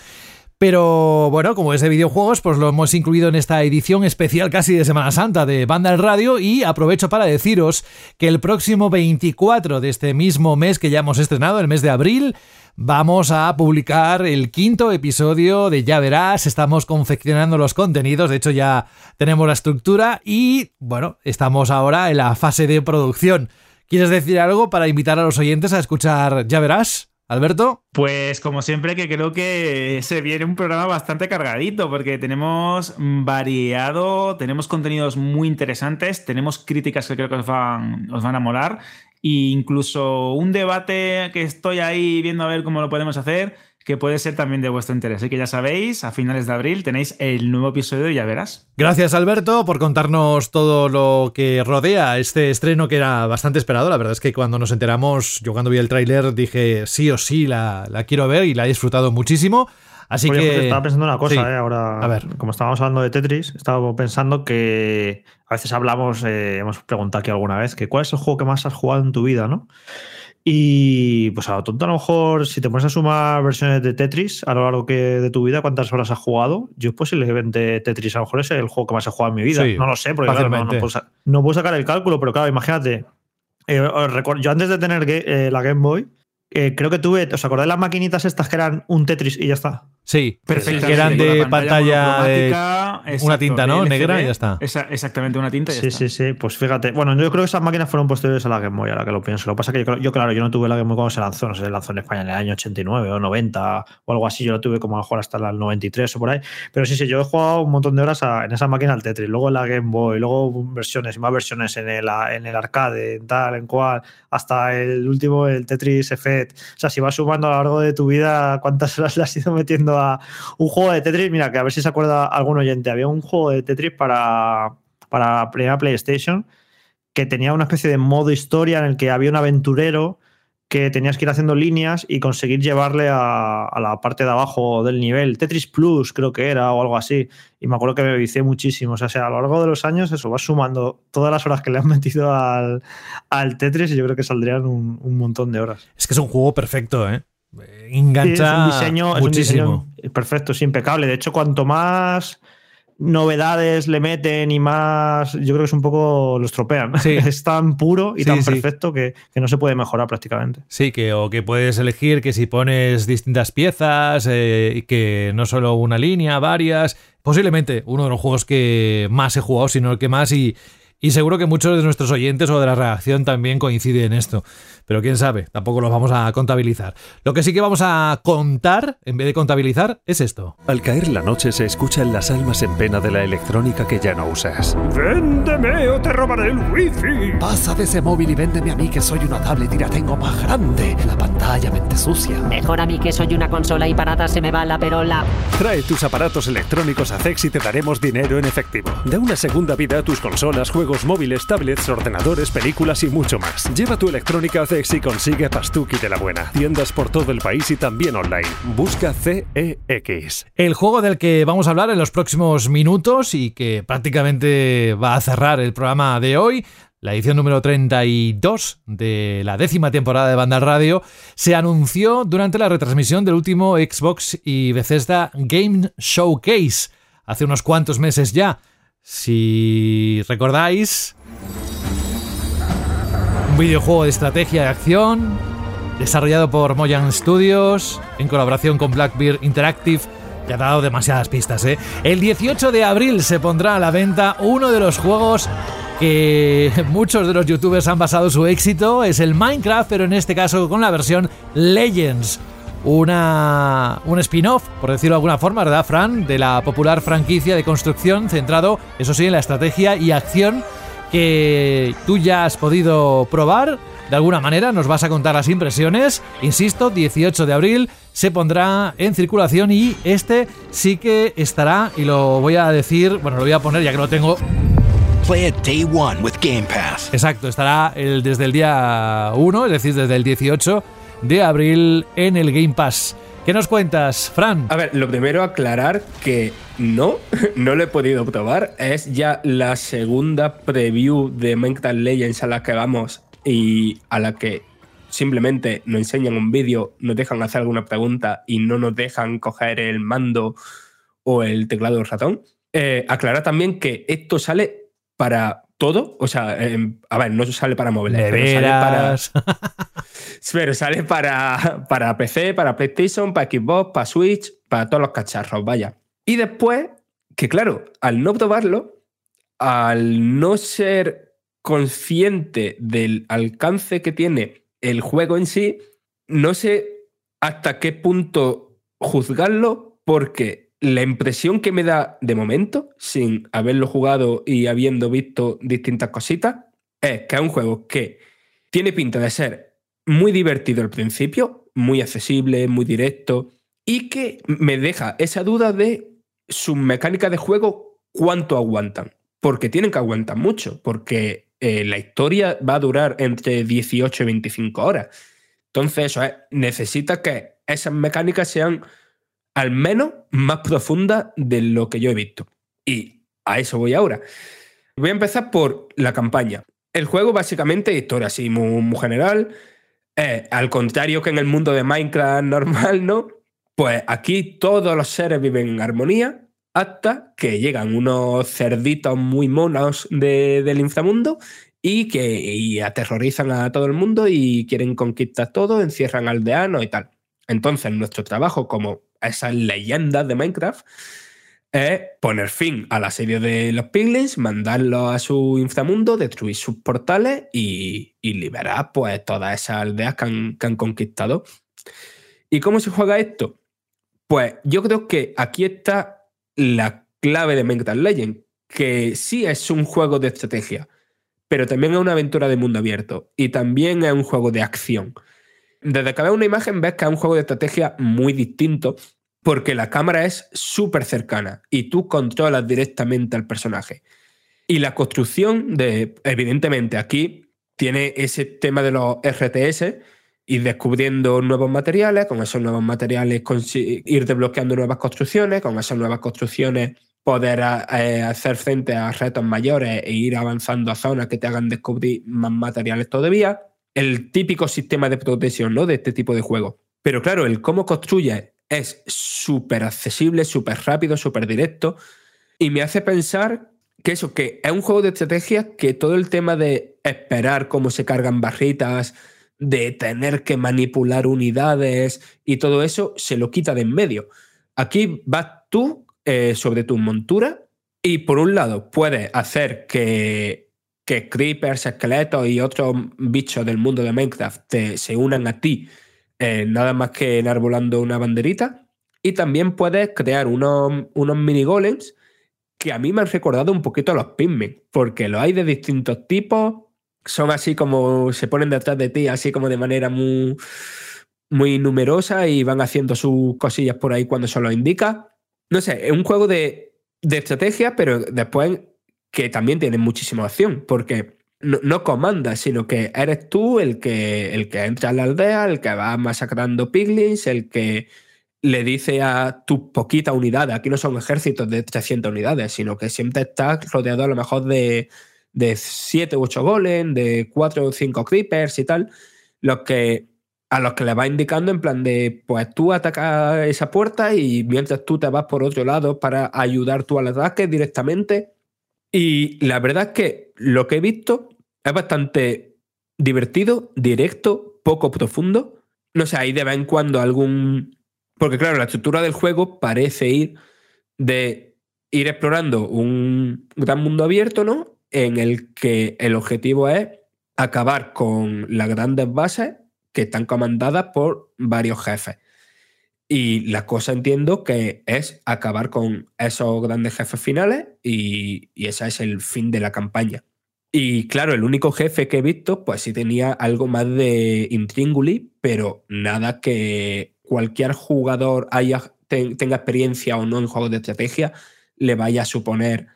Pero bueno, como es de videojuegos, pues lo hemos incluido en esta edición especial casi de Semana Santa de Banda al Radio y aprovecho para deciros que el próximo 24 de este mismo mes que ya hemos estrenado, el mes de abril, vamos a publicar el quinto episodio de Ya Verás, estamos confeccionando los contenidos, de hecho ya tenemos la estructura y bueno, estamos ahora en la fase de producción. ¿Quieres decir algo para invitar a los oyentes a escuchar Ya Verás? Alberto. Pues como siempre que creo que se viene un programa bastante cargadito porque tenemos variado, tenemos contenidos muy interesantes, tenemos críticas que creo que os van, a molar e incluso un debate que estoy ahí viendo a ver cómo lo podemos hacer que puede ser también de vuestro interés. Así que ya sabéis, a finales de abril tenéis el nuevo episodio de Ya Verás. Gracias Alberto por contarnos todo lo que rodea este estreno que era bastante esperado. La verdad es que cuando nos enteramos, yo cuando vi el tráiler dije sí o sí la, la, quiero ver y la he disfrutado muchísimo. Así Oye, que estaba pensando una cosa, sí. eh, ahora, A ver. como estábamos hablando de Tetris, estaba pensando que a veces hablamos, eh, hemos preguntado aquí alguna vez, que cuál es el juego que más has jugado en tu vida, ¿no? Y pues a lo tonto, a lo mejor, si te pones a sumar versiones de Tetris a lo largo que, de tu vida, ¿cuántas horas has jugado? Yo posiblemente Tetris a lo mejor es el juego que más he jugado en mi vida. Sí, no lo sé, porque claro, no, no, puedo, no, puedo, sacar el cálculo, pero claro, imagínate. Eh, yo antes de tener eh, la Game Boy, eh, creo que tuve, ¿os acordáis las maquinitas estas que eran un Tetris y ya está? Sí, Perfecto. que eran la de pantalla, de monocromática, una tinta, ¿no? Negra y ya está. Esa- exactamente, una tinta y ya Sí, está. sí, sí. Pues fíjate. Bueno, yo creo que esas máquinas fueron posteriores a la Game Boy, ahora que lo pienso. Lo que pasa es que yo, yo, claro, yo no tuve la Game Boy cuando se lanzó. No sé, se lanzó en España en el año 89 o 90 o algo así. Yo lo tuve como a lo mejor hasta el 93 o por ahí. Pero sí, sí, yo he jugado un montón de horas a- en esa máquina al Tetris. Luego en la Game Boy, luego versiones y más versiones en el, en el arcade, en tal, en cual, hasta el último, el Tetris O sea, si vas sumando a lo largo de tu vida cuántas horas le has ido metiendo a un juego de Tetris, mira, que a ver si se acuerda algún oyente. Había un juego de Tetris para, para primera PlayStation que tenía una especie de modo historia en el que había un aventurero que tenías que ir haciendo líneas y conseguir llevarle a, a la parte de abajo del nivel. Tetris Plus creo que era o algo así. Y me acuerdo que me vicié muchísimo. O sea, a lo largo de los años eso vas sumando todas las horas que le han metido al, al Tetris y yo creo que saldrían un, un montón de horas. Es que es un juego perfecto, ¿eh? Engancha Sí, es un diseño, es un muchísimo. diseño perfecto, es impecable. De hecho, cuanto más novedades le meten y más, yo creo que es un poco lo estropean. Sí. Es tan puro y Sí, tan sí. perfecto que, que no se puede mejorar prácticamente. Sí, que, o que puedes elegir que si pones distintas piezas, eh, y que no solo una línea, varias. Posiblemente uno de los juegos que más he jugado, sino el que más, y, y seguro que muchos de nuestros oyentes o de la redacción también coinciden en esto. Pero quién sabe, tampoco los vamos a contabilizar. Lo que sí que vamos a contar, en vez de contabilizar, es esto. Al caer la noche se escuchan las almas en pena de la electrónica que ya no usas. Véndeme o te robaré el wifi. Pasa de ese móvil y véndeme a mí que soy una tablet y la tengo más grande. La pantalla mente sucia. Mejor a mí que soy una consola y para atrás se me va la perola. Trae tus aparatos electrónicos a CEX y te daremos dinero en efectivo. Da una segunda vida a tus consolas, juegos móviles, tablets, ordenadores, películas y mucho más. Lleva tu electrónica a CEX y consigue Pastuki de la buena. Tiendas por todo el país y también online. Busca CEX. El juego del que vamos a hablar en los próximos minutos y que prácticamente va a cerrar el programa de hoy, la edición número 32 de la décima temporada de Banda Radio, se anunció durante la retransmisión del último Xbox y Bethesda Game Showcase, hace unos cuantos meses ya. Si recordáis, un videojuego de estrategia y acción desarrollado por Mojang Studios en colaboración con Blackbeard Interactive. Ya ha dado demasiadas pistas, ¿eh? El 18 de abril se pondrá a la venta uno de los juegos que muchos de los youtubers han basado su éxito. Es el Minecraft, pero en este caso con la versión Legends. Una, un spin-off, por decirlo de alguna forma, ¿verdad, Fran? De la popular franquicia de construcción centrado, eso sí, en la estrategia y acción que tú ya has podido probar. De alguna manera nos vas a contar las impresiones. Insisto, 18 de abril se pondrá en circulación y este sí que estará, y lo voy a decir, bueno, lo voy a poner ya que lo tengo. Play it day one with Game Pass. Exacto, estará el, desde el día 1, es decir, desde el 18 de abril en el Game Pass. ¿Qué nos cuentas, Fran? A ver, lo primero aclarar que no, no lo he podido probar. Es ya la segunda preview de Minecraft Legends a la que vamos y a la que simplemente nos enseñan un vídeo, nos dejan hacer alguna pregunta y no nos dejan coger el mando o el teclado del ratón. Eh, aclarar también que esto sale para todo, o sea, eh, a ver, no sale para móviles, pero sale para, pero sale para, para PC, para PlayStation, para Xbox, para Switch, para todos los cacharros, vaya. Y después, que claro, al no probarlo, al no ser consciente del alcance que tiene el juego en sí, no sé hasta qué punto juzgarlo, porque la impresión que me da de momento, sin haberlo jugado y habiendo visto distintas cositas, es que es un juego que tiene pinta de ser muy divertido al principio, muy accesible, muy directo, y que me deja esa duda de sus mecánicas de juego, cuánto aguantan. Porque tienen que aguantar mucho, porque eh, la historia va a durar entre 18 y 25 horas. Entonces, eso es, necesita que esas mecánicas sean al menos más profundas de lo que yo he visto. Y a eso voy ahora. Voy a empezar por la campaña. El juego básicamente, historia así muy, general, eh, al contrario que en el mundo de Minecraft normal, ¿no? Pues aquí todos los seres viven en armonía hasta que llegan unos cerditos muy monos de- del inframundo y que aterrorizan a todo el mundo y quieren conquistar todo, encierran aldeanos y tal. Entonces, nuestro trabajo como esas leyendas de Minecraft es poner fin al asedio de los piglins, mandarlos a su inframundo, destruir sus portales y, y liberar pues todas esas aldeas que han, que han conquistado. ¿Y cómo se juega esto? Pues yo creo que aquí está la clave de Minecraft Legend, que sí es un juego de estrategia, pero también es una aventura de mundo abierto y también es un juego de acción. Desde que ves una imagen ves que es un juego de estrategia muy distinto porque la cámara es súper cercana y tú controlas directamente al personaje. Y la construcción de, evidentemente aquí tiene ese tema de los RTS, ir descubriendo nuevos materiales, con esos nuevos materiales ir desbloqueando nuevas construcciones, con esas nuevas construcciones poder eh, hacer frente a retos mayores e ir avanzando a zonas que te hagan descubrir más materiales todavía. El típico sistema de protección ¿no? de este tipo de juego. Pero claro, el cómo construye es súper accesible, súper rápido, súper directo. Y me hace pensar que eso, que es un juego de estrategia que todo el tema de esperar cómo se cargan barritas, de tener que manipular unidades y todo eso, se lo quita de en medio. Aquí vas tú eh, sobre tu montura y por un lado puedes hacer que, que creepers, esqueletos y otros bichos del mundo de Minecraft se unan a ti eh, nada más que enarbolando una banderita. Y también puedes crear unos, unos mini golems que a mí me han recordado un poquito a los Pikmin, porque los hay de distintos tipos, son así como se ponen detrás de ti, así como de manera muy, muy numerosa y van haciendo sus cosillas por ahí cuando se lo indica. No sé, es un juego de, de estrategia, pero después que también tiene muchísima acción, porque no, no, comandas, sino que eres tú el que, el que entra a la aldea, el que va masacrando piglins, el que le dice a tu poquita unidad, aquí no son ejércitos de 300 unidades, sino que siempre estás rodeado a lo mejor de, de 7 u 8 golems, de 4 o 5 creepers y tal, los que, a los que le va indicando en plan de, pues tú atacas esa puerta y mientras tú te vas por otro lado para ayudar tú al ataque directamente. Y la verdad es que lo que he visto es bastante divertido, directo, poco profundo. No sé, hay de vez en cuando algún... Porque claro, la estructura del juego parece ir de ir explorando un gran mundo abierto, ¿no? En el que el objetivo es acabar con las grandes bases que están comandadas por varios jefes. Y la cosa entiendo que es acabar con esos grandes jefes finales y, y ese es el fin de la campaña. Y claro, el único jefe que he visto, pues sí tenía algo más de intrínguli, pero nada que cualquier jugador haya, tenga experiencia o no en juegos de estrategia le vaya a suponer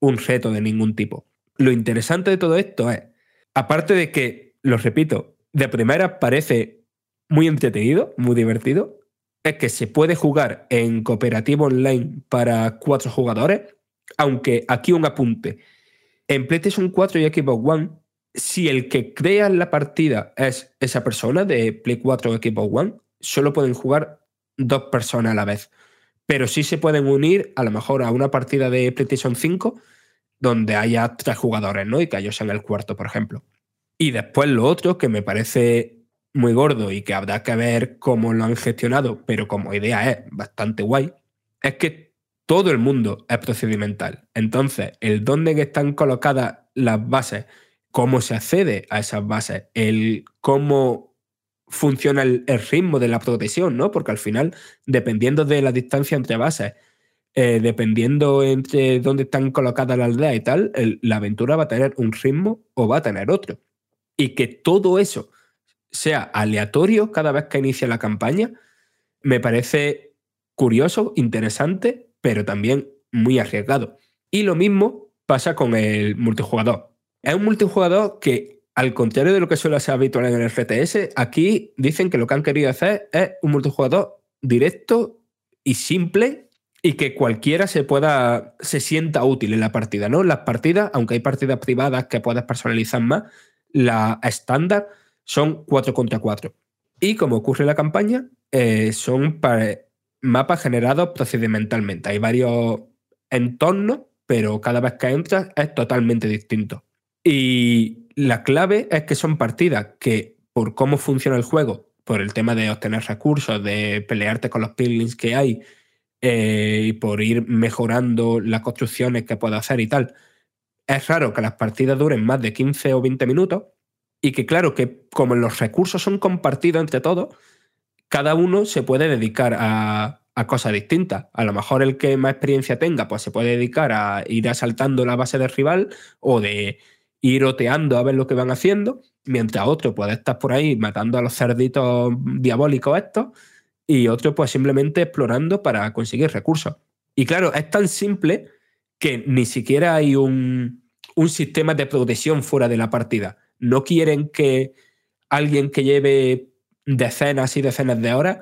un reto de ningún tipo. Lo interesante de todo esto es, aparte de que, lo repito, de primera parece muy entretenido, muy divertido, es que se puede jugar en cooperativo online para cuatro jugadores, aunque aquí un apunte en PlayStation 4 y Xbox One, si el que crea la partida es esa persona de Play 4 o Xbox One, solo pueden jugar dos personas a la vez. Pero sí se pueden unir a lo mejor a una partida de PlayStation 5 donde haya tres jugadores, ¿no? Y que ellos sean el cuarto, por ejemplo. Y después lo otro que me parece muy gordo y que habrá que ver cómo lo han gestionado, pero como idea es bastante guay, es que todo el mundo es procedimental. Entonces, el dónde están colocadas las bases, cómo se accede a esas bases, el cómo funciona el, ritmo de la protección, ¿no? Porque al final, dependiendo de la distancia entre bases, eh, dependiendo entre dónde están colocadas las aldeas y tal, la aventura va a tener un ritmo o va a tener otro. Y que todo eso sea aleatorio cada vez que inicia la campaña, me parece curioso, interesante pero también muy arriesgado. Y lo mismo pasa con el multijugador. Es un multijugador que, al contrario de lo que suele ser habitual en el RTS, aquí dicen que lo que han querido hacer es un multijugador directo y simple y que cualquiera se pueda se sienta útil en la partida, ¿no? Las partidas, aunque hay partidas privadas que puedes personalizar más, la estándar son 4 contra 4. Y como ocurre en la campaña, eh, son mapas generados procedimentalmente. Hay varios entornos, pero cada vez que entras es totalmente distinto. Y la clave es que son partidas que, por cómo funciona el juego, por el tema de obtener recursos, de pelearte con los piglins que hay, eh, y por ir mejorando las construcciones que puedo hacer y tal, es raro que las partidas duren más de 15 o 20 minutos y que claro que como los recursos son compartidos entre todos, cada uno se puede dedicar a, a cosas distintas. A lo mejor el que más experiencia tenga, pues se puede dedicar a ir asaltando la base del rival o de ir oteando a ver lo que van haciendo, mientras otro puede estar por ahí matando a los cerditos diabólicos estos y otro pues simplemente explorando para conseguir recursos. Y claro, es tan simple que ni siquiera hay un, un sistema de protección fuera de la partida. No quieren que alguien que lleve decenas y decenas de horas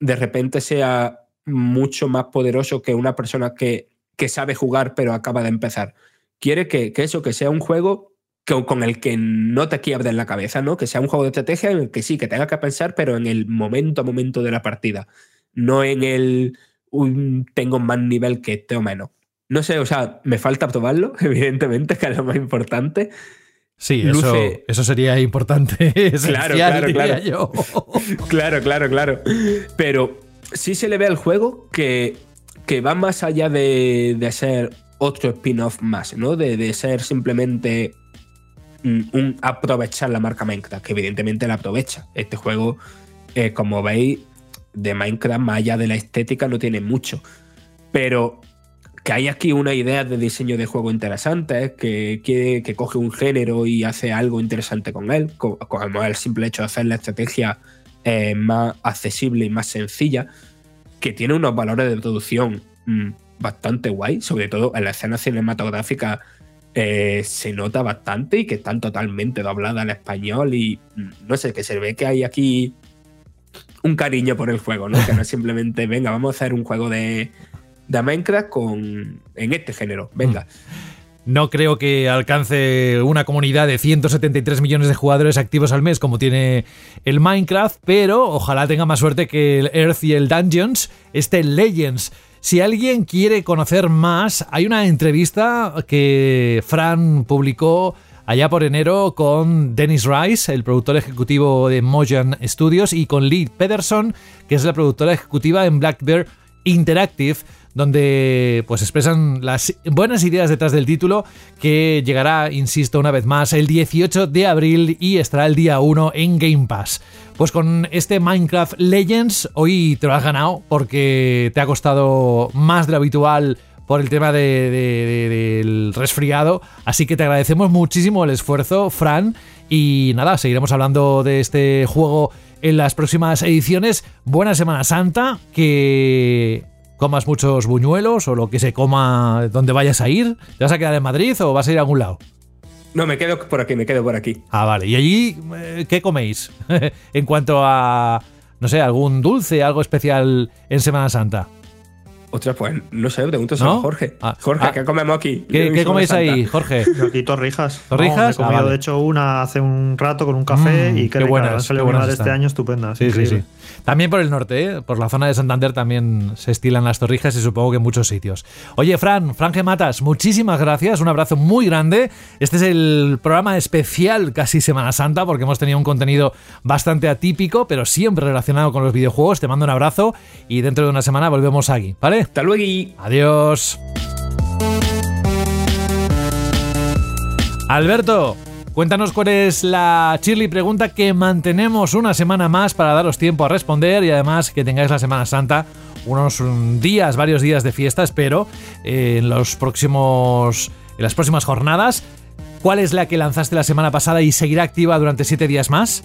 de repente sea mucho más poderoso que una persona que, que sabe jugar pero acaba de empezar. Quiere que, eso, que sea un juego que, con el que no te quiebres la cabeza, ¿no? Que sea un juego de estrategia en el que sí, que tenga que pensar, pero en el momento a momento de la partida. No en el un, tengo más nivel que este o menos. No sé, o sea, me falta probarlo, evidentemente, que es lo más importante. Sí, eso, Luce- eso sería importante. Claro, claro, claro. yo. claro, claro, claro. Pero sí se le ve al juego que, que va más allá de, de ser otro spin-off más, ¿no? De, de ser simplemente un aprovechar la marca Minecraft, que evidentemente la aprovecha. Este juego, eh, como veis, de Minecraft, más allá de la estética, no tiene mucho. Pero que hay aquí una idea de diseño de juego interesante, que, quiere, que coge un género y hace algo interesante con él, co- como el simple hecho de hacer la estrategia eh, más accesible y más sencilla, que tiene unos valores de producción mm, bastante guay, sobre todo en la escena cinematográfica eh, se nota bastante y que están totalmente dobladas al español y mm, no sé, que se ve que hay aquí un cariño por el juego, ¿no? Que no es simplemente, venga, vamos a hacer un juego de, de Minecraft con, en este género, venga. No creo que alcance una comunidad de 173 millones de jugadores activos al mes como tiene el Minecraft, pero ojalá tenga más suerte que el Earth y el Dungeons, este Legends. Si alguien quiere conocer más, hay una entrevista que Fran publicó allá por enero con Dennis Rice, el productor ejecutivo de Mojang Studios, y con Lee Pederson, que es la productora ejecutiva en Black Bear Interactive, donde pues expresan las buenas ideas detrás del título que llegará, insisto una vez más, el 18 de abril y estará el día 1 en Game Pass. Pues con este Minecraft Legends hoy te lo has ganado porque te ha costado más de lo habitual por el tema de- de- de- del resfriado, así que te agradecemos muchísimo el esfuerzo, Fran, y nada, seguiremos hablando de este juego en las próximas ediciones. Buena Semana Santa, que comas muchos buñuelos o lo que se coma donde vayas a ir. ¿Te vas a quedar en Madrid o vas a ir a algún lado? No, me quedo por aquí, me quedo por aquí. Ah, vale. ¿Y allí eh, qué coméis? en cuanto a, no sé, algún dulce, algo especial en Semana Santa. Ostras, pues no sé, pregunto ¿No? a Jorge. Ah, Jorge, ah. ¿qué comemos aquí? ¿Qué, qué coméis ahí, Jorge? Yo aquí torrijas. ¿Torrijas? He Ah, comido, vale. de hecho, una hace un rato con un café Mm, y qué qué, buenas. Han salido qué buenas una de este año estupendas. Sí, sí, increíble. sí. También por el norte, ¿eh? por la zona de Santander también se estilan las torrijas y supongo que en muchos sitios. Oye, Fran, Fran Gematas, muchísimas gracias, un abrazo muy grande. Este es el programa especial casi Semana Santa porque hemos tenido un contenido bastante atípico, pero siempre relacionado con los videojuegos. Te mando un abrazo y dentro de una semana volvemos aquí, ¿vale? Hasta luego. Adiós. Alberto, cuéntanos cuál es la chirly pregunta que mantenemos una semana más para daros tiempo a responder y además que tengáis la Semana Santa unos mm, días, varios días de fiesta, espero, eh, en los próximos en las próximas jornadas. ¿Cuál es la que lanzaste la semana pasada y seguirá activa durante siete días más?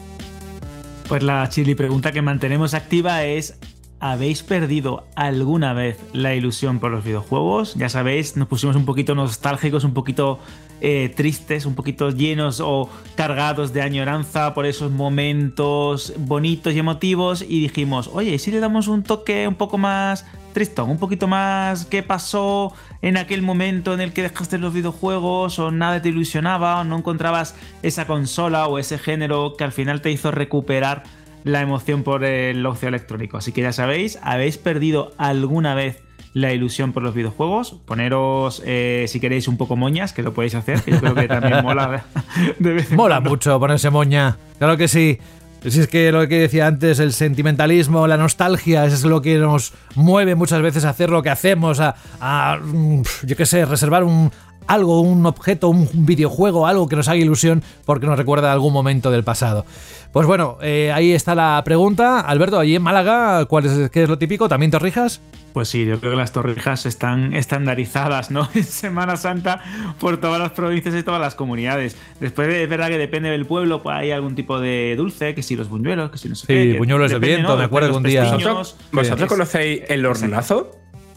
Pues la chili pregunta que mantenemos activa es ¿Habéis perdido alguna vez la ilusión por los videojuegos? Ya sabéis, nos pusimos un poquito nostálgicos, un poquito eh, tristes, un poquito llenos o cargados de añoranza por esos momentos bonitos y emotivos y dijimos, oye, ¿y si le damos un toque un poco más tristón, un poquito más qué pasó en aquel momento en el que dejaste los videojuegos o nada te ilusionaba o no encontrabas esa consola o ese género que al final te hizo recuperar la emoción por el ocio electrónico. Así que ya sabéis, habéis perdido alguna vez la ilusión por los videojuegos. Poneros, eh, si queréis, un poco moñas, que lo podéis hacer, que yo creo que también mola de vez en Mola cuando. mucho ponerse moña. Claro que sí. Si es que lo que decía antes, el sentimentalismo, la nostalgia, eso es lo que nos mueve muchas veces a hacer lo que hacemos, a, a, mm, yo qué sé, reservar un algo, un objeto, un videojuego, algo que nos haga ilusión porque nos recuerda a algún momento del pasado. Pues bueno, eh, ahí está la pregunta. Alberto, allí en Málaga, ¿cuál es, ¿qué es lo típico? ¿También torrijas? Pues sí, yo creo que las torrijas están estandarizadas, ¿no? En Semana Santa por todas las provincias y todas las comunidades. Después es verdad que depende del pueblo, pues hay algún tipo de dulce, que si los buñuelos, que si no sé Sí, qué. que buñuelos de viento, ¿no? me acuerdo que un día- ¿Vosotros, vosotros Sí. conocéis el hornazo?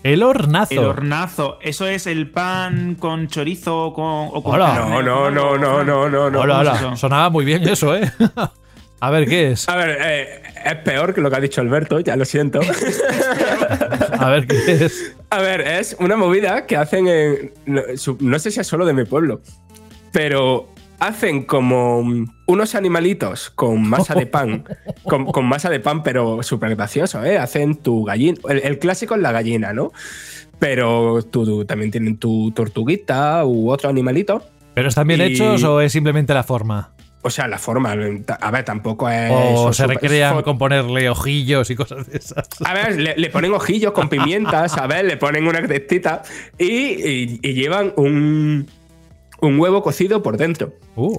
El hornazo. El hornazo, eso es el pan con chorizo con, o con Hola. carne, No, no, no, no, no, no, no. Hola, ¿cómo es hola. Sonaba muy bien eso, ¿eh? a ver, ¿qué es? A ver, eh, es peor que lo que ha dicho Alberto, ya lo siento. A ver, ¿qué es? A ver, es una movida que hacen en. No sé si es solo de mi pueblo, pero hacen como mm, unos animalitos con masa de pan, con, con masa de pan, pero súper gracioso, ¿eh? Hacen tu gallina. El, el clásico es la gallina, ¿no? Pero tú, tú también tienen tu tortuguita u otro animalito. ¿Pero están bien Y- hechos o es simplemente la forma? O sea, la forma. A ver, tampoco es. O se recrean con ponerle ojillos y cosas de esas. A ver, le, le ponen ojillos con pimientas, a ver, le ponen una crestita y, y- y llevan un, un huevo cocido por dentro. Uh.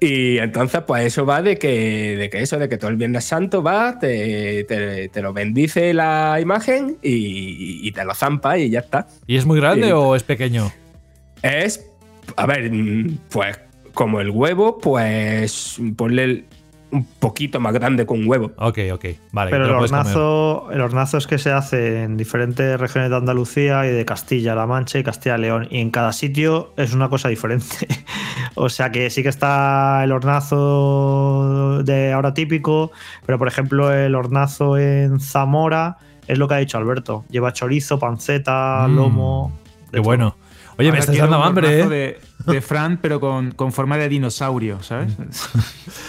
Y entonces, pues eso va de que, de que eso, de que todo el Viernes Santo va, te, te- te lo bendice la imagen y, y te lo zampa y ya está. ¿Y es muy grande o es pequeño? Es, a ver, pues como el huevo, pues ponle el- un poquito más grande un huevo. Ok, ok. Vale, Pero el hornazo, el hornazo es que se hace en diferentes regiones de Andalucía y de Castilla-La Mancha y Castilla-León. Y en cada sitio es una cosa diferente. o sea que sí que está el hornazo de ahora típico, pero por ejemplo el hornazo en Zamora es lo que ha dicho Alberto. Lleva chorizo, panceta, Mm, lomo. Qué bueno. Oye, me estás dando un hambre, ¿eh? De, de Fran, pero con, con forma de dinosaurio, ¿sabes?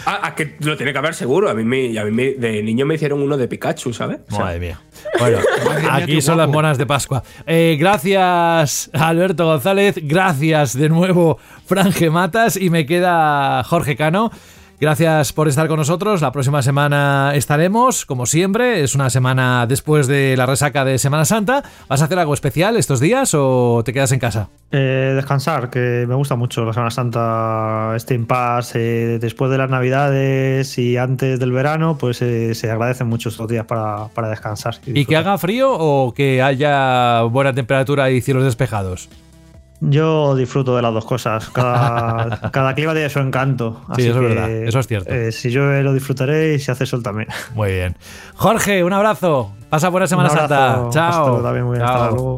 Ah, ah, que lo tiene que haber seguro. A mí, me, a mí me- de niño me hicieron uno de Pikachu, ¿sabes? O sea, Madre mía. Bueno, Madre mía, aquí son las monas de Pascua. Eh, gracias, Alberto González. Gracias de nuevo, Fran Gematas. Y me queda Jorge Cano. Gracias por estar con nosotros. La próxima semana estaremos, como siempre. Es una semana después de la resaca de Semana Santa. ¿Vas a hacer algo especial estos días o te quedas en casa? Eh, descansar, que me gusta mucho la Semana Santa, este impasse, eh, después de las Navidades y antes del verano, pues eh, se agradecen mucho estos días para, para descansar. ¿Y que haga frío o que haya buena temperatura y cielos despejados? Yo disfruto de las dos cosas. Cada, cada clima tiene su encanto. Sí, eso es verdad, eso es cierto. eh, si yo lo disfrutaré y si hace sol también. Muy bien. Jorge, un abrazo. Pasa buena Semana. Santa. Chao. Hasta luego, también muy bien. Hasta Chao. luego.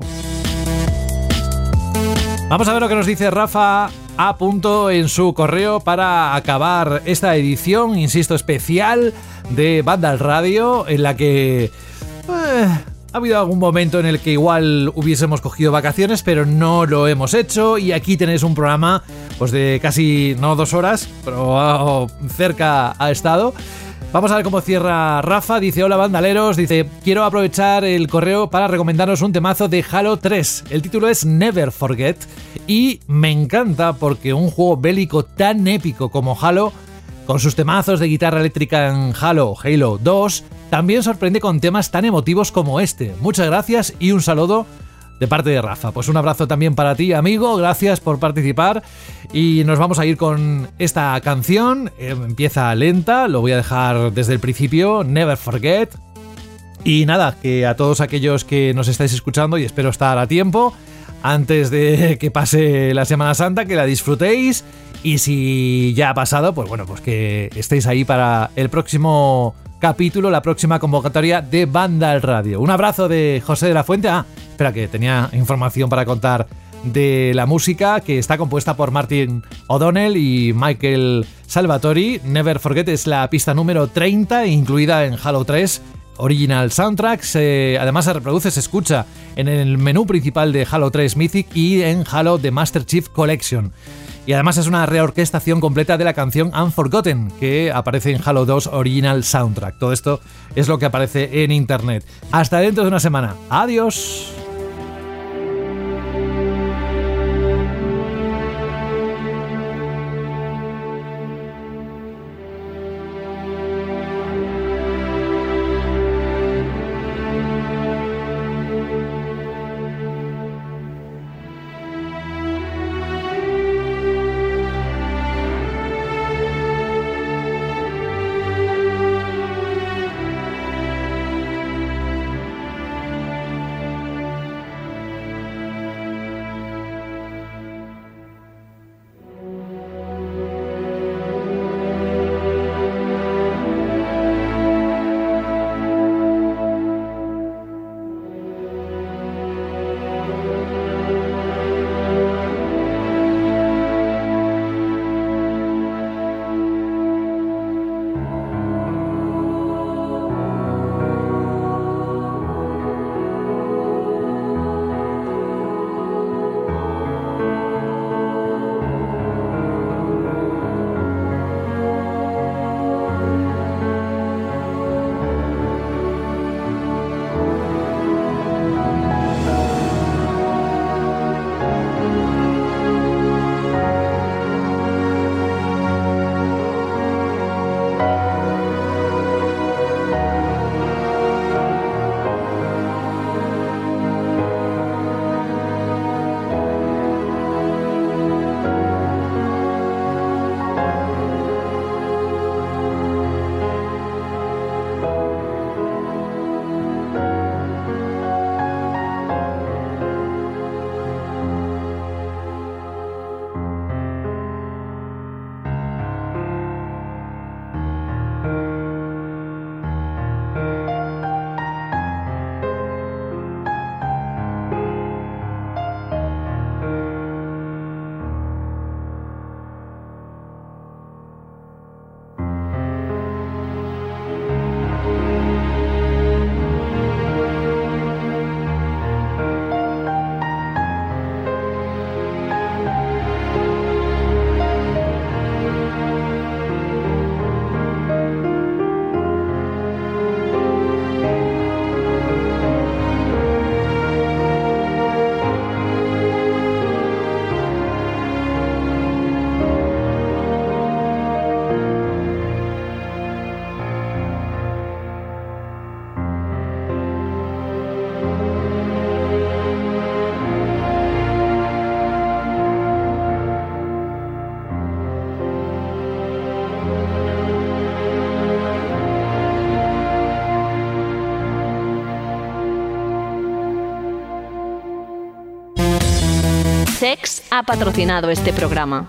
Vamos a ver lo que nos dice Rafa a punto en su correo para acabar esta edición, insisto, especial de Banda al Radio, en la que eh, ha habido algún momento en el que igual hubiésemos cogido vacaciones, pero no lo hemos hecho. Y aquí tenéis un programa pues de casi no dos horas, pero ah, cerca ha estado. Vamos a ver cómo cierra Rafa. Dice: Hola, bandaleros. Dice: Quiero aprovechar el correo para recomendaros un temazo de Halo 3. El título es Never Forget. Y me encanta porque un juego bélico tan épico como Halo, con sus temazos de guitarra eléctrica en Halo, Halo 2, también sorprende con temas tan emotivos como este. Muchas gracias y un saludo de parte de Rafa. Pues un abrazo también para ti, amigo. Gracias por participar. Y nos vamos a ir con esta canción. Eh, empieza lenta, lo voy a dejar desde el principio. Never Forget. Y nada, que a todos aquellos que nos estáis escuchando, y espero estar a tiempo, antes de que pase la Semana Santa, que la disfrutéis. Y si ya ha pasado, pues bueno, pues que estéis ahí para el próximo capítulo, la próxima convocatoria de Banda al Radio. Un abrazo de José de la Fuente. Ah, espera, que tenía información para contar de la música que está compuesta por Martin O'Donnell y Michael Salvatori. Never Forget es la pista número 30, incluida en Halo 3. Original Soundtrack, además se reproduce, se escucha en el menú principal de Halo 3 Mythic y en Halo The Master Chief Collection. Y además es una reorquestación completa de la canción Unforgotten, que aparece en Halo 2 Original Soundtrack. Todo esto es lo que aparece en internet. Hasta dentro de una semana. Adiós. Sex ha patrocinado este programa.